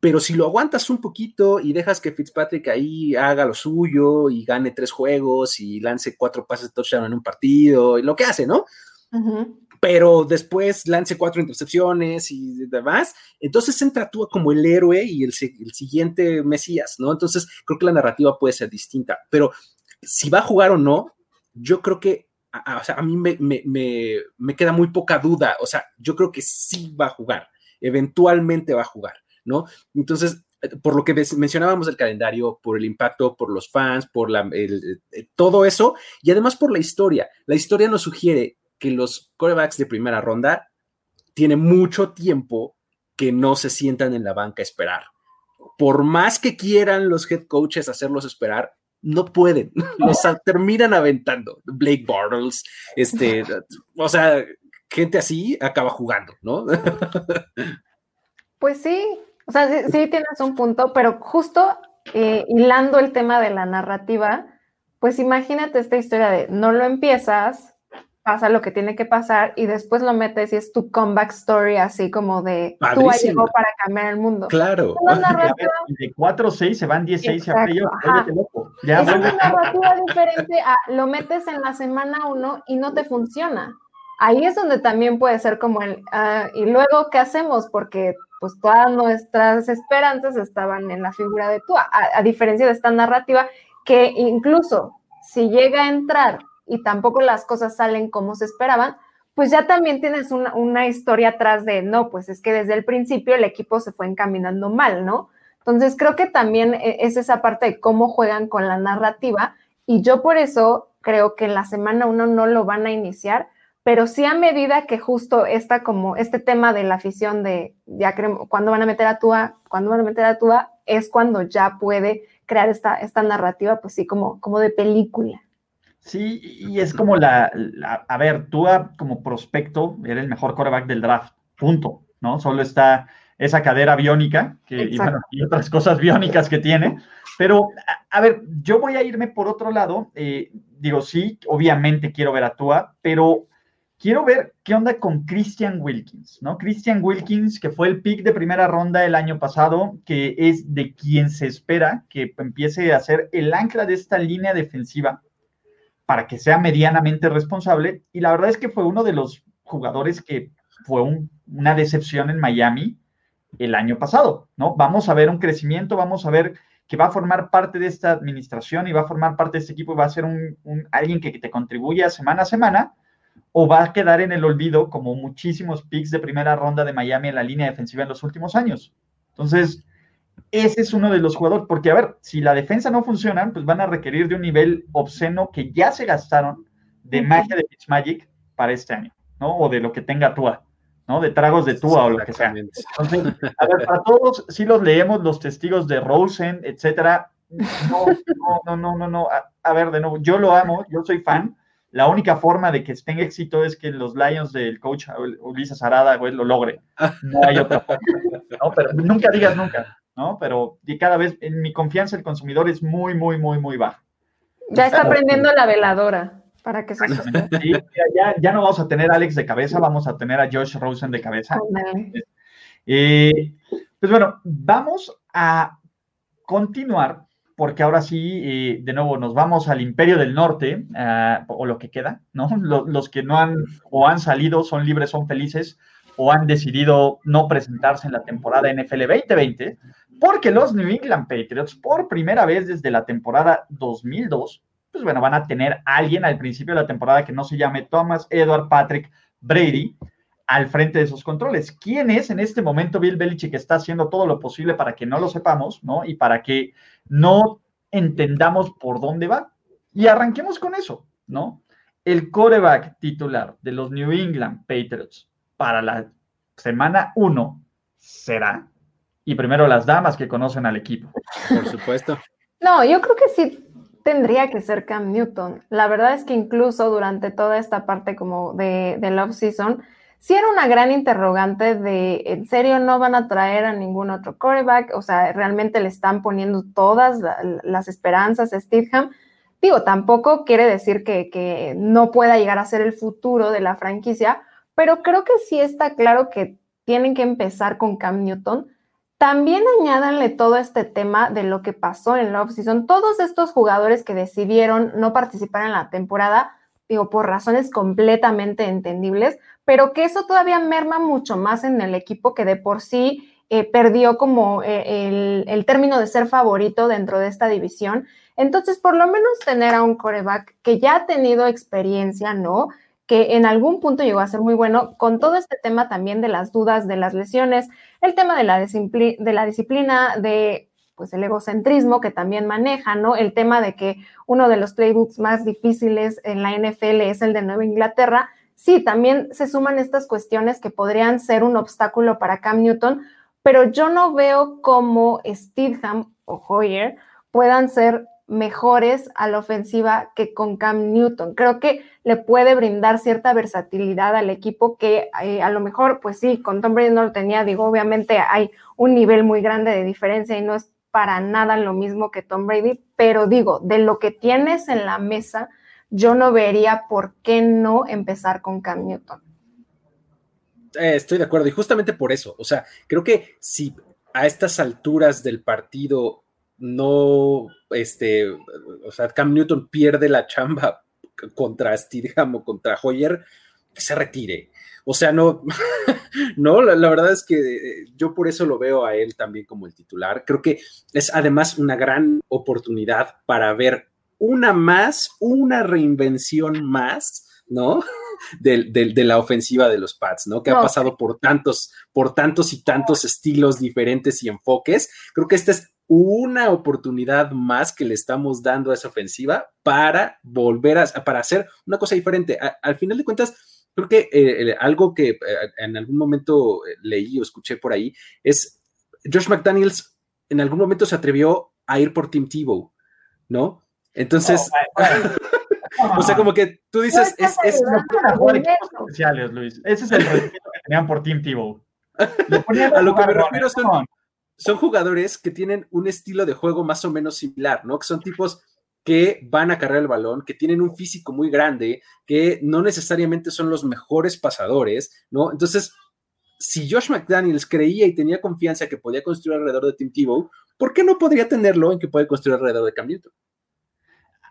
Speaker 3: Pero si lo aguantas un poquito y dejas que Fitzpatrick ahí haga lo suyo y gane tres juegos y lance cuatro pases de touchdown en un partido y lo que hace, ¿no? Uh -huh. Pero después lance cuatro intercepciones y demás, entonces entra tú como el héroe y el, el siguiente Mesías, ¿no? Entonces creo que la narrativa puede ser distinta, pero si va a jugar o no, yo creo que a, o sea, a mí me, me, me, me queda muy poca duda, o sea, yo creo que sí va a jugar, eventualmente va a jugar. ¿No? Entonces, por lo que mencionábamos el calendario, por el impacto, por los fans, por la, el, el, todo eso, y además por la historia. La historia nos sugiere que los corebacks de primera ronda tienen mucho tiempo que no se sientan en la banca a esperar. Por más que quieran los head coaches hacerlos esperar, no pueden, los terminan aventando. Blake Bortles, este, o sea, gente así acaba jugando, ¿no?
Speaker 2: Pues sí, o sea, sí, sí, tienes un punto, pero justo eh, hilando el tema de la narrativa, pues imagínate esta historia de no lo empiezas, pasa lo que tiene que pasar y después lo metes y es tu comeback story así como de
Speaker 3: Padrísimo.
Speaker 2: tú llegó para cambiar el mundo.
Speaker 3: Claro.
Speaker 1: La narrativa... De 4-6 se van 10-6 a playoff.
Speaker 2: Ya es una narrativa diferente a lo metes en la semana 1 y no te funciona. Ahí es donde también puede ser como el, uh, y luego, ¿qué hacemos? Porque pues todas nuestras esperanzas estaban en la figura de tú, a, a, diferencia de esta narrativa que incluso si llega a entrar y tampoco las cosas salen como se esperaban, pues ya también tienes una, una historia atrás de, no, pues es que desde el principio el equipo se fue encaminando mal, ¿no? Entonces creo que también e, es esa parte de cómo juegan con la narrativa y yo por eso creo que en la semana uno no lo van a iniciar, pero sí a medida que justo está como este tema de la afición de ya creemos, cuando van a meter a Tua, cuando van a meter a Tua, es cuando ya puede crear esta, esta narrativa, pues sí, como, como de película.
Speaker 1: Sí, y es como la, la, a ver, Tua como prospecto era el mejor coreback del draft, punto, ¿no? Solo está esa cadera biónica que, y, bueno, y, otras cosas biónicas que tiene. Pero, a, ver, yo voy a irme por otro lado. Eh, digo, sí, obviamente quiero ver a Tua, pero quiero ver qué onda con Christian Wilkins, ¿no? Christian Wilkins, que fue el pick de primera ronda el año pasado, que es de quien se espera que empiece a ser el ancla de esta línea defensiva para que sea medianamente responsable. Y la verdad es que fue uno de los jugadores que fue una decepción en Miami el año pasado, ¿no? Vamos a ver un crecimiento, vamos a ver que va a formar parte de esta administración y va a formar parte de este equipo y va a ser un, alguien que te contribuya semana a semana, o va a quedar en el olvido como muchísimos picks de primera ronda de Miami en la línea defensiva en los últimos años. Entonces, ese es uno de los jugadores, porque a ver, si la defensa no funciona, pues van a requerir de un nivel obsceno que ya se gastaron de magia de Magic para este año, ¿no? O de lo que tenga Tua. ¿no? De tragos de Tua o lo que sea. Entonces, a ver, para todos, si los leemos, los testigos de Rosen, etcétera. No, no, no, no, no, A, ver, de nuevo, yo lo amo, yo soy fan. La única forma de que tenga éxito es que los Lions del coach Ulises Arada, güey, lo logre. No hay otra forma. ¿no? Pero nunca digas nunca, ¿no? Pero y cada vez en mi confianza el consumidor es muy, muy, muy, muy baja.
Speaker 2: Ya está aprendiendo la veladora para que se
Speaker 1: ya, ya, no vamos a tener a Alex de cabeza, vamos a tener a Josh Rosen de cabeza. Eh, pues bueno, vamos a continuar porque ahora sí, eh, de nuevo, nos vamos al Imperio del Norte, ah, o lo que queda, ¿no? Los, que no han o han salido son libres, son felices, o han decidido no presentarse en la temporada NFL 2020, porque los New England Patriots, por primera vez desde la temporada 2002, pues bueno, van a tener a alguien al principio de la temporada que no se llame Thomas Edward Patrick Brady al frente de esos controles. ¿Quién es en este momento Bill Belichick que está haciendo todo lo posible para que no lo sepamos, ¿no? Y para que no entendamos por dónde va. Y arranquemos con eso, ¿no? El coreback titular de los New England Patriots para la semana 1 será, y primero las damas que conocen al equipo.
Speaker 3: Por supuesto.
Speaker 2: No, yo creo que sí tendría que ser Cam Newton. La verdad es que incluso durante toda esta parte como de, de la off-season, sí era una gran interrogante de, ¿en serio no van a traer a ningún otro quarterback? O sea, realmente le están poniendo todas las esperanzas a Stidham. Digo, tampoco quiere decir que, que no pueda llegar a ser el futuro de la franquicia, pero creo que sí está claro que tienen que empezar con Cam Newton también añádanle todo este tema de lo que pasó en la offseason. Todos estos jugadores que decidieron no participar en la temporada, digo, por razones completamente entendibles, pero que eso todavía merma mucho más en el equipo que de por sí eh, perdió como eh, el, el, término de ser favorito dentro de esta división. Entonces, por lo menos tener a un coreback que ya ha tenido experiencia, ¿no? que en algún punto llegó a ser muy bueno, con todo este tema también de las dudas, de las lesiones, el tema de la, de la disciplina, de pues el egocentrismo que también maneja, ¿no? El tema de que uno de los playbooks más difíciles en la NFL es el de Nueva Inglaterra. Sí, también se suman estas cuestiones que podrían ser un obstáculo para Cam Newton, pero yo no veo cómo Steedham o Hoyer puedan ser mejores a la ofensiva que con Cam Newton. Creo que le puede brindar cierta versatilidad al equipo que eh, a lo mejor, pues sí, con Tom Brady no lo tenía. Digo, obviamente hay un nivel muy grande de diferencia y no es para nada lo mismo que Tom Brady, pero digo, de lo que tienes en la mesa, yo no vería por qué no empezar con Cam Newton.
Speaker 3: Eh, estoy de acuerdo y justamente por eso, o sea, creo que si a estas alturas del partido no, este, o sea, Cam Newton pierde la chamba contra Stidham o contra Hoyer, se retire. O sea, no, no, la, verdad es que eh, yo por eso lo veo a él también como el titular. Creo que es además una gran oportunidad para ver una más, una reinvención más, ¿no? De, la ofensiva de los Pats, ¿no? Que ha pasado por tantos, por tantos y tantos estilos diferentes y enfoques. Creo que este es una oportunidad más que le estamos dando a esa ofensiva para volver a, para hacer una cosa diferente. al final de cuentas, creo que eh, algo que eh, en algún momento eh, leí o escuché por ahí es Josh McDaniels en algún momento se atrevió a ir por Tim Tebow, ¿no? Entonces, o sea, como que tú dices, es, es,
Speaker 1: especiales, Luis. Ese es el respeto que tenían por Tim Tebow.
Speaker 3: a lo que me refiero son, son jugadores que tienen un estilo de juego más o menos similar, ¿no? Que son tipos que van a cargar el balón, que tienen un físico muy grande, que no necesariamente son los mejores pasadores, ¿no? Entonces, si Josh McDaniels creía y tenía confianza que podía construir alrededor de Tim Tebow, ¿por qué no podría tenerlo en que puede construir alrededor de Cam Newton?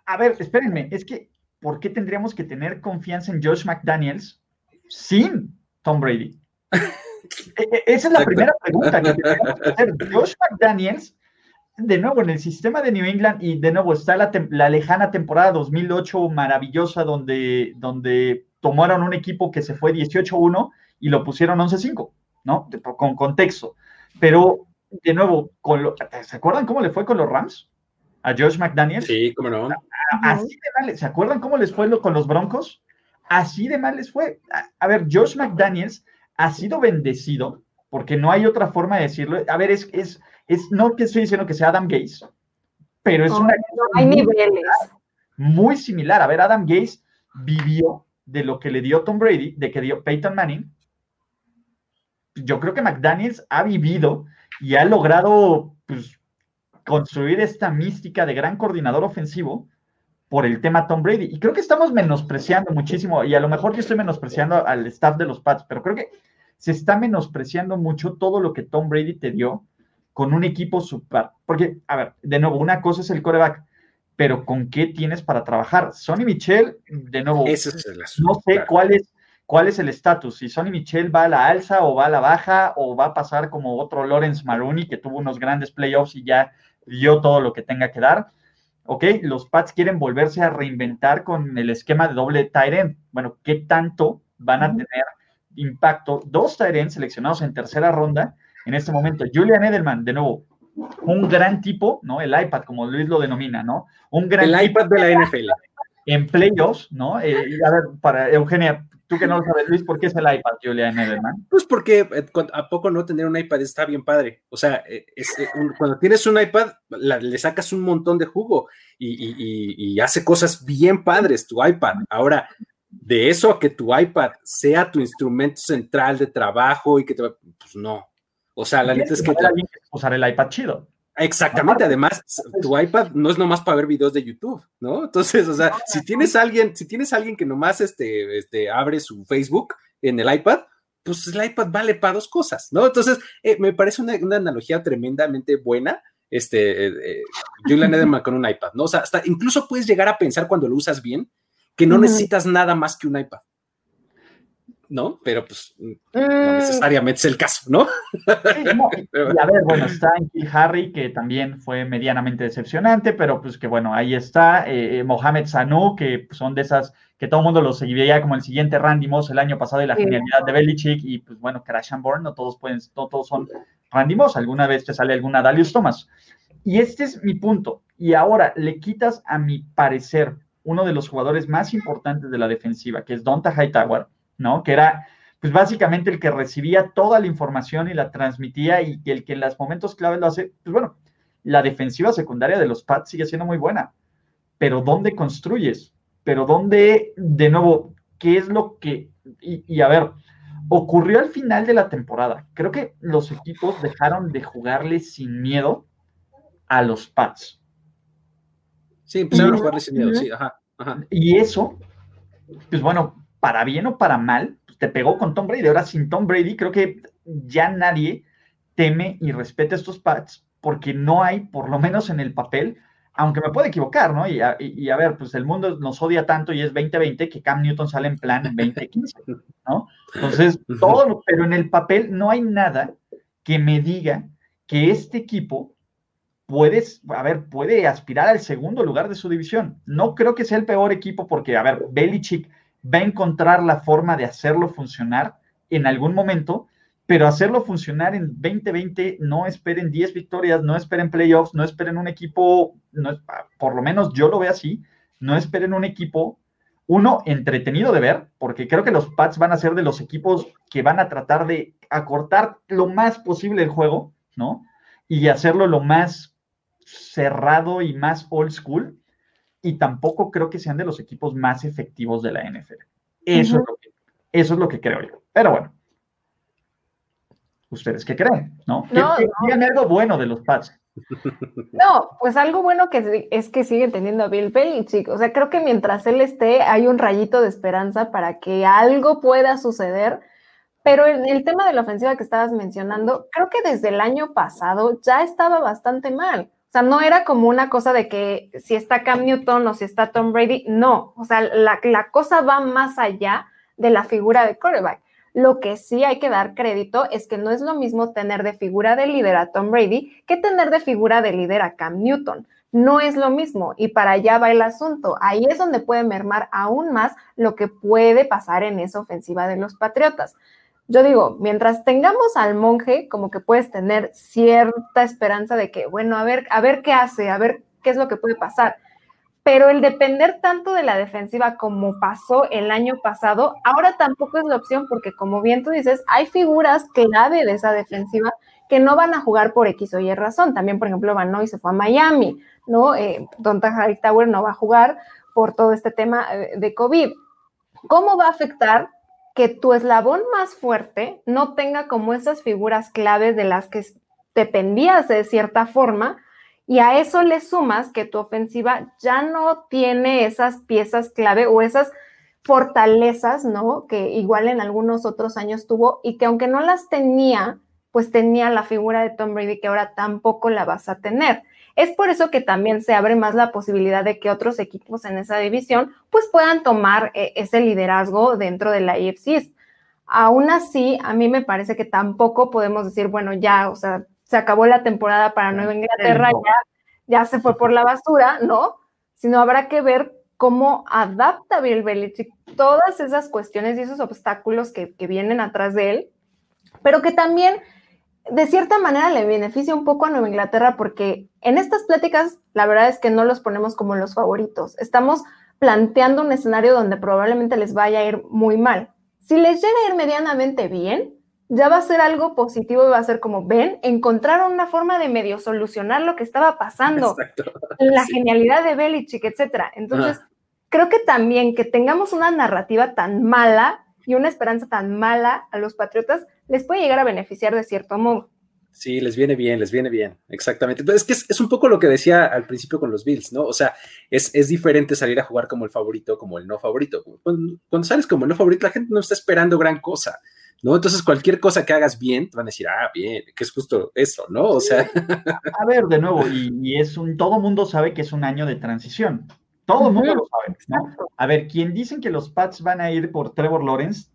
Speaker 1: A ver, espérenme, es que, ¿por qué tendríamos que tener confianza en Josh McDaniels sin Tom Brady? E, e, esa es la primera pregunta que tenemos que hacer. Josh McDaniels, de nuevo, en el sistema de New England, y de nuevo está la, la lejana temporada 2008 maravillosa, donde, donde tomaron un equipo que se fue 18-1 y lo pusieron 11-5, ¿no? Con contexto. Pero, de nuevo, con ¿se acuerdan cómo le fue con los Rams? A Josh McDaniels.
Speaker 3: Sí, cómo no.
Speaker 1: Así de mal, ¿se acuerdan cómo les fue con los Broncos? Así de mal les fue. A, ver, Josh McDaniels ha sido bendecido, porque no hay otra forma de decirlo. A ver, es, es, es no que estoy diciendo que sea Adam Gaze, pero es una.
Speaker 2: hay niveles.
Speaker 1: Muy similar. A ver, Adam Gaze vivió de lo que le dio Tom Brady, de que dio Peyton Manning, yo creo que McDaniels ha vivido y ha logrado pues, construir esta mística de gran coordinador ofensivo por el tema Tom Brady. Y creo que estamos menospreciando muchísimo, y a lo mejor yo estoy menospreciando al staff de los Pats, pero creo que se está menospreciando mucho todo lo que Tom Brady te dio con un equipo super. Porque, a ver, de nuevo, una cosa es el coreback, pero ¿con qué tienes para trabajar? Sonny Michel, de nuevo, no sé cuál es cuál es el estatus, si Sonny Michel va a la alza o va a la baja o va a pasar como otro Lawrence Maroney que tuvo unos grandes playoffs y ya dio todo lo que tenga que dar. Ok, los Pats quieren volverse a reinventar con el esquema de doble tight Bueno, ¿qué tanto van a tener impacto? Dos tight seleccionados en tercera ronda en este momento. Julian Edelman, de nuevo, un gran tipo, ¿no? El iPad, como Luis lo denomina, ¿no? Un gran
Speaker 3: El iPad de la NFL.
Speaker 1: En playoffs, ¿no? Eh, a ver, para Eugenia, Tú que no lo sabes, Luis, ¿por qué es el iPad, Julian Edelman?
Speaker 3: Pues porque eh, a poco no tener un iPad está bien padre. O sea, eh, eh, cuando tienes un iPad, le sacas un montón de jugo y, hace cosas bien padres tu iPad. Ahora, de eso a que tu iPad sea tu instrumento central de trabajo y que te... Pues no. O sea, la neta es que...
Speaker 1: Usar el iPad chido.
Speaker 3: Exactamente, además, tu iPad no es nomás para ver videos de YouTube, ¿no? Entonces, o sea, si tienes alguien, si tienes alguien que nomás este, este, abre su Facebook en el iPad, pues el iPad vale para dos cosas, ¿no? Entonces, eh, me parece una, analogía tremendamente buena, este, eh, eh, Julian Edelman con un iPad, ¿no? O sea, hasta incluso puedes llegar a pensar cuando lo usas bien que no necesitas nada más que un iPad. ¿No? Pero pues no mm. necesariamente es el caso, ¿no?
Speaker 1: y a ver, bueno, está en Harry, que también fue medianamente decepcionante, pero pues que bueno, ahí está. Eh, eh, Mohamed Sanu, que son de esas que todo el mundo lo seguiría como el siguiente Randy Moss el año pasado y la genialidad de Belichick, y pues bueno, Crash and Burn, no todos pueden, no todos son Randy Moss, alguna vez te sale alguna Dalius Thomas. Y este es mi punto. Y ahora le quitas, a mi parecer, uno de los jugadores más importantes de la defensiva, que es Donta Hightower ¿no? Que era, pues básicamente el que recibía toda la información y la transmitía y el que en los momentos claves lo hace, pues bueno, la defensiva secundaria de los Pats sigue siendo muy buena, pero ¿dónde construyes? Pero ¿dónde, de nuevo, qué es lo que, y, a ver, ocurrió al final de la temporada. Creo que los equipos dejaron de jugarle sin miedo a los Pats.
Speaker 3: Sí, empezaron a jugarle sin miedo, sí, ajá,
Speaker 1: ajá. Y eso, pues bueno, para bien o para mal, pues, te pegó con Tom Brady. Ahora sin Tom Brady, creo que ya nadie teme y respeta estos pads porque no hay, por lo menos en el papel, aunque me puedo equivocar, ¿no? Y a, y a, ver, pues el mundo nos odia tanto y es 2020 que Cam Newton sale en plan en 2015, ¿no? Entonces, todo, pero en el papel no hay nada que me diga que este equipo puede, a ver, puede aspirar al segundo lugar de su división. No creo que sea el peor equipo porque, a ver, Belichick va a encontrar la forma de hacerlo funcionar en algún momento, pero hacerlo funcionar en 2020, no esperen 10 victorias, no esperen playoffs, no esperen un equipo, no, por lo menos yo lo veo así, no esperen un equipo, uno, entretenido de ver, porque creo que los Pats van a ser de los equipos que van a tratar de acortar lo más posible el juego, ¿no? Y hacerlo lo más cerrado y más old school y tampoco creo que sean de los equipos más efectivos de la NFL. Eso, es, lo que, eso es lo que creo yo. Pero bueno. ¿Ustedes qué creen? ¿No? no, Díganme algo bueno de los Pats.
Speaker 2: No, pues algo bueno que es que siguen teniendo a Bill Belichick. O sea, creo que mientras él esté, hay un rayito de esperanza para que algo pueda suceder. Pero en el tema de la ofensiva que estabas mencionando, creo que desde el año pasado ya estaba bastante mal. O sea, no era como una cosa de que si está Cam Newton o si está Tom Brady, no. O sea, la, la cosa va más allá de la figura de quarterback. Lo que sí hay que dar crédito es que no es lo mismo tener de figura de líder a Tom Brady que tener de figura de líder a Cam Newton. No es lo mismo y para allá va el asunto. Ahí es donde puede mermar aún más lo que puede pasar en esa ofensiva de los Patriotas. Yo digo, mientras tengamos al monje, como que puedes tener cierta esperanza de que, bueno, a ver, a ver qué hace, a ver qué es lo que puede pasar pero el depender tanto de la defensiva como pasó el año pasado, ahora tampoco es la opción porque como bien tú dices, hay figuras clave de esa defensiva que no van a jugar por X o Y razón. También, por ejemplo, Van Noy se fue a Miami, ¿no? Eh, Donta Tower no va a jugar por todo este tema eh, de COVID. ¿Cómo va a afectar que tu eslabón más fuerte no tenga como esas figuras claves de las que dependías de cierta forma? Y a eso le sumas que tu ofensiva ya no tiene esas piezas clave o esas fortalezas, ¿no? Que igual en algunos otros años tuvo y que aunque no las tenía, pues tenía la figura de Tom Brady que ahora tampoco la vas a tener. Es por eso que también se abre más la posibilidad de que otros equipos en esa división pues puedan tomar eh, ese liderazgo dentro de la AFC. Aún así, a mí me parece que tampoco podemos decir, bueno, ya, o sea, se acabó la temporada para Nueva Inglaterra, ya, ya se fue por la basura, ¿no? Sino habrá que ver cómo adapta Bill Belichick todas esas cuestiones y esos obstáculos que, que, vienen atrás de él, pero que también de cierta manera le beneficia un poco a Nueva Inglaterra porque en estas pláticas la verdad es que no los ponemos como los favoritos. Estamos planteando un escenario donde probablemente les vaya a ir muy mal. Si les llega a ir medianamente bien, ya va a ser algo positivo y va a ser como, ven, encontraron una forma de medio solucionar lo que estaba pasando. La genialidad de Belichick, etcétera. Entonces, creo que también que tengamos una narrativa tan mala y una esperanza tan mala a los patriotas les puede llegar a beneficiar de cierto modo.
Speaker 3: Sí, les viene bien, les viene bien, exactamente. Pero es que es, un poco lo que decía al principio con los Bills, ¿no? O sea, es, diferente salir a jugar como el favorito, como el no favorito. cuando, sales como el no favorito, la gente no está esperando gran cosa. ¿no? Entonces, cualquier cosa que hagas bien, te van a decir, ah, bien, que es justo eso, ¿no? O sea.
Speaker 1: A ver, de nuevo, y, es un, todo mundo sabe que es un año de transición. Todo el mundo lo sabe, ¿no? A ver, quien dicen que los Pats van a ir por Trevor Lawrence,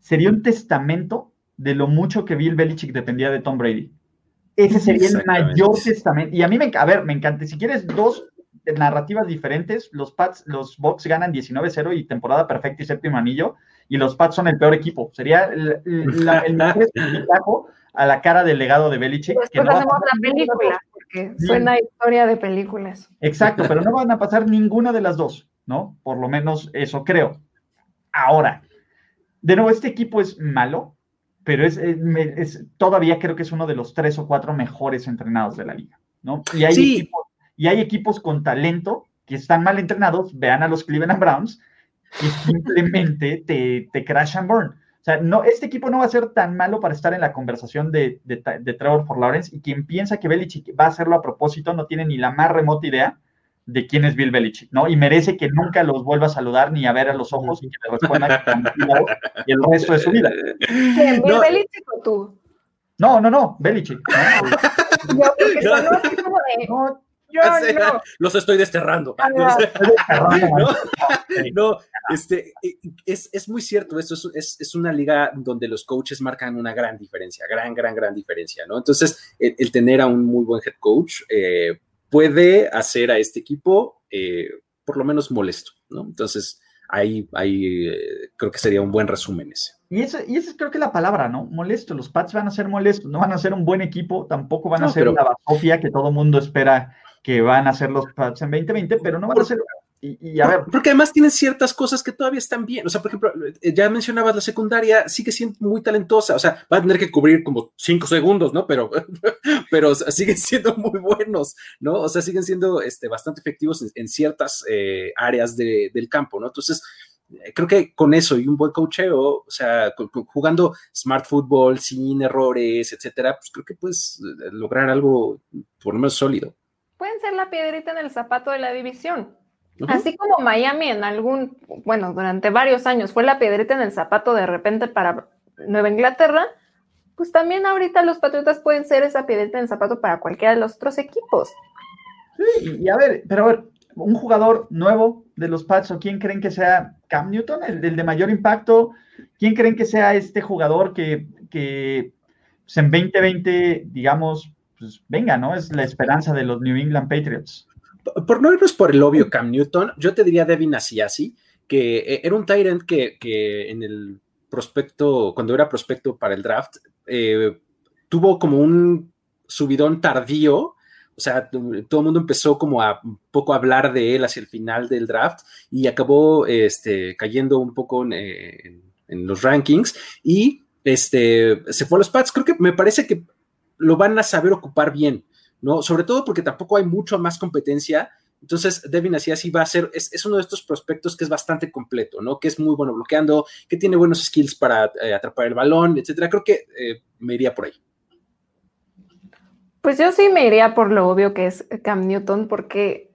Speaker 1: sería un testamento de lo mucho que Bill Belichick dependía de Tom Brady. Ese sería el mayor testamento. Y a mí me, a ver, me encanta. Si quieres dos narrativas diferentes, los Pats, los Bucks ganan 19-0 y temporada perfecta y séptimo anillo y los Pats son el peor equipo. Sería el, mejor a la cara del legado de Belichick.
Speaker 2: Después que no hacemos la película, porque suena historia de películas.
Speaker 1: Exacto, pero no van a pasar ninguna de las dos, ¿no? Por lo menos eso creo. Ahora, de nuevo, este equipo es malo, pero es, es, todavía creo que es uno de los tres o cuatro mejores entrenados de la liga, ¿no? Y hay, equipos, y hay equipos con talento que están mal entrenados, vean a los Cleveland Browns, y simplemente te, te crash and burn. O sea, no, este equipo no va a ser tan malo para estar en la conversación de, de, Trevor for Lawrence y quien piensa que Belichick va a hacerlo a propósito no tiene ni la más remota idea de quién es Bill Belichick, ¿no? Y merece que nunca los vuelva a saludar ni a ver a los ojos y que le responda y el resto de su vida.
Speaker 2: ¿Bill Belichick o tú?
Speaker 1: No, no, no, Belichick.
Speaker 2: Yo, porque no,
Speaker 3: Los estoy desterrando. no, este, es, muy cierto, esto es, una liga donde los coaches marcan una gran diferencia, gran, gran, gran diferencia, ¿no? Entonces, el, tener a un muy buen head coach eh, puede hacer a este equipo eh, por lo menos molesto, ¿no? Entonces, ahí, ahí eh, creo que sería un buen resumen ese.
Speaker 1: Y esa y ese creo que es la palabra, ¿no? Molesto. Los Pats van a ser molestos, no van a ser un buen equipo, tampoco van a ser una basofia que todo mundo espera que van a ser los Pats en 2020, pero no van a ser. Y, a ver.
Speaker 3: Porque además tienen ciertas cosas que todavía están bien. O sea, por ejemplo, eh, ya mencionabas la secundaria, sigue siendo muy talentosa. O sea, va a tener que cubrir como cinco segundos, ¿no? Pero, pero siguen siendo muy buenos, ¿no? O sea, siguen siendo este, bastante efectivos en, ciertas eh, áreas del campo, ¿no? Entonces, creo que con eso y un buen coacheo, o sea, jugando smart football sin errores, etcétera, pues creo que puedes lograr algo por lo menos sólido.
Speaker 2: Pueden ser la piedrita en el zapato de la división. Así como Miami en algún, bueno, durante varios años fue la piedrita en el zapato de repente para Nueva Inglaterra, pues también ahorita los Patriotas pueden ser esa piedrita en el zapato para cualquiera de los otros equipos.
Speaker 1: Sí, y a ver, pero a ver, un jugador nuevo de los Pats o quién creen que sea Cam Newton, el, de mayor impacto, quién creen que sea este jugador que, que pues en 2020, digamos, pues venga, ¿no? Es la esperanza de los New England Patriots.
Speaker 3: Por no irnos por el obvio Cam Newton, yo te diría Devin Asiasi, que eh, era un Tyrant que, que en el prospecto, cuando era prospecto para el draft, eh, tuvo como un subidón tardío. O sea, todo el mundo empezó como a un poco a hablar de él hacia el final del draft y acabó este, cayendo un poco en, los rankings y este, se fue a los Pats. Creo que me parece que lo van a saber ocupar bien, ¿no? Sobre todo porque tampoco hay mucho más competencia. Entonces, Devin así va a ser, es, uno de estos prospectos que es bastante completo, ¿no? Que es muy bueno bloqueando, que tiene buenos skills para eh, atrapar el balón, etcétera. Creo que eh, me iría por ahí.
Speaker 2: Pues yo sí me iría por lo obvio que es Cam Newton, porque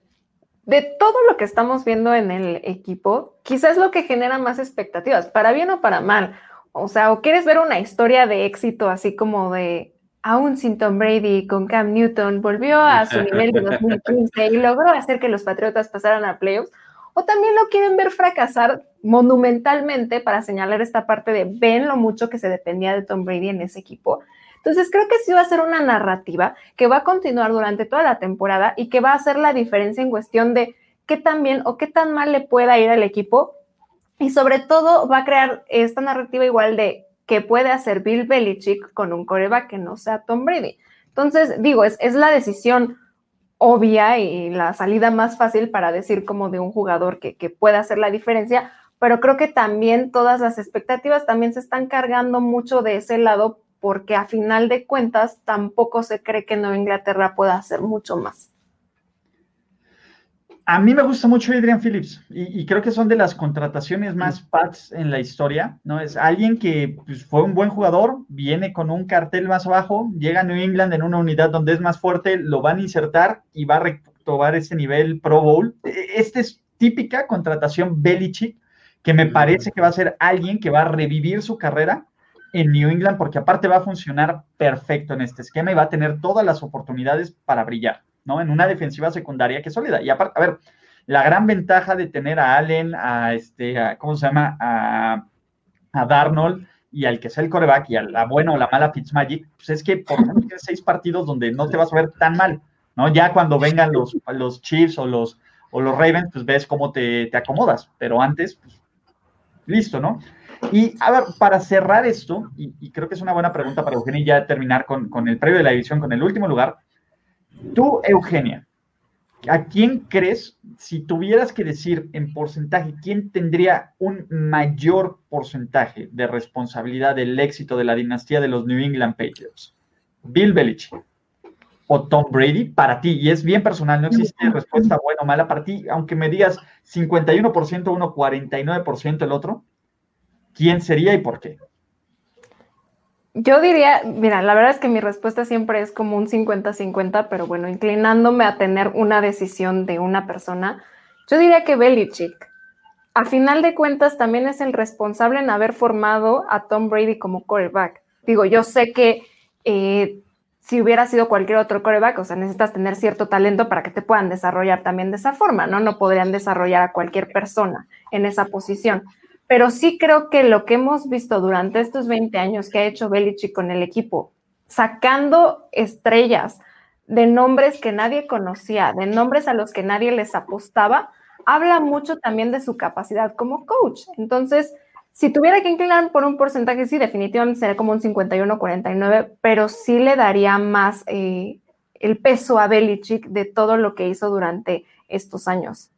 Speaker 2: de todo lo que estamos viendo en el equipo, quizás es lo que genera más expectativas, para bien o para mal. O sea, o quieres ver una historia de éxito así como de aún sin Tom Brady con Cam Newton, volvió a su nivel de 2015 y logró hacer que los Patriotas pasaran a playoffs, o también lo quieren ver fracasar monumentalmente para señalar esta parte de ven lo mucho que se dependía de Tom Brady en ese equipo. Entonces creo que sí va a ser una narrativa que va a continuar durante toda la temporada y que va a hacer la diferencia en cuestión de qué tan bien o qué tan mal le pueda ir al equipo y sobre todo va a crear esta narrativa igual de qué puede hacer Bill Belichick con un coreback que no sea Tom Brady. Entonces, digo, es, es la decisión obvia y la salida más fácil para decir como de un jugador que, que puede hacer la diferencia, pero creo que también todas las expectativas también se están cargando mucho de ese lado porque a final de cuentas tampoco se cree que Nueva Inglaterra pueda hacer mucho más.
Speaker 1: A mí me gusta mucho Adrian Phillips y, creo que son de las contrataciones más pats en la historia, ¿no? Es alguien que pues, fue un buen jugador, viene con un cartel más abajo, llega a New England en una unidad donde es más fuerte, lo van a insertar y va a retomar ese nivel Pro Bowl. E, esta es típica contratación Belichick, que me parece que va a ser alguien que va a revivir su carrera en New England porque aparte va a funcionar perfecto en este esquema y va a tener todas las oportunidades para brillar, ¿no? En una defensiva secundaria que es sólida. Y aparte, a ver, la gran ventaja de tener a Allen, a este, ¿cómo se llama? A, a Darnold y al que sea el coreback y a la buena o la mala Fitzmagic, pues es que por lo menos tienes seis partidos donde no te vas a ver tan mal, ¿no? Ya cuando vengan los, los Chiefs o los, o los Ravens, pues ves cómo te, te acomodas, pero antes, pues, listo, ¿no? Y a ver, para cerrar esto, y, creo que es una buena pregunta para Eugenia y ya terminar con, con, el previo de la división, con el último lugar. Tú, Eugenia, ¿a quién crees, si tuvieras que decir en porcentaje, quién tendría un mayor porcentaje de responsabilidad del éxito de la dinastía de los New England Patriots? ¿Bill Belichick o Tom Brady para ti? Y es bien personal, no existe respuesta buena o mala para ti, aunque me digas 51% uno, 49% el otro. ¿quién sería y por qué?
Speaker 2: Yo diría, mira, la verdad es que mi respuesta siempre es como un 50-50, pero bueno, inclinándome a tener una decisión de una persona, yo diría que Belichick. A final de cuentas, también es el responsable en haber formado a Tom Brady como quarterback. Digo, yo sé que eh, si hubiera sido cualquier otro quarterback, o sea, necesitas tener cierto talento para que te puedan desarrollar también de esa forma, ¿no? No podrían desarrollar a cualquier persona en esa posición pero sí creo que lo que hemos visto durante estos 20 años que ha hecho Belichick con el equipo, sacando estrellas de nombres que nadie conocía, de nombres a los que nadie les apostaba, habla mucho también de su capacidad como coach. Entonces, si tuviera que inclinar por un porcentaje, sí, definitivamente sería como un 51-49, pero sí le daría más eh, el peso a Belichick de todo lo que hizo durante estos años.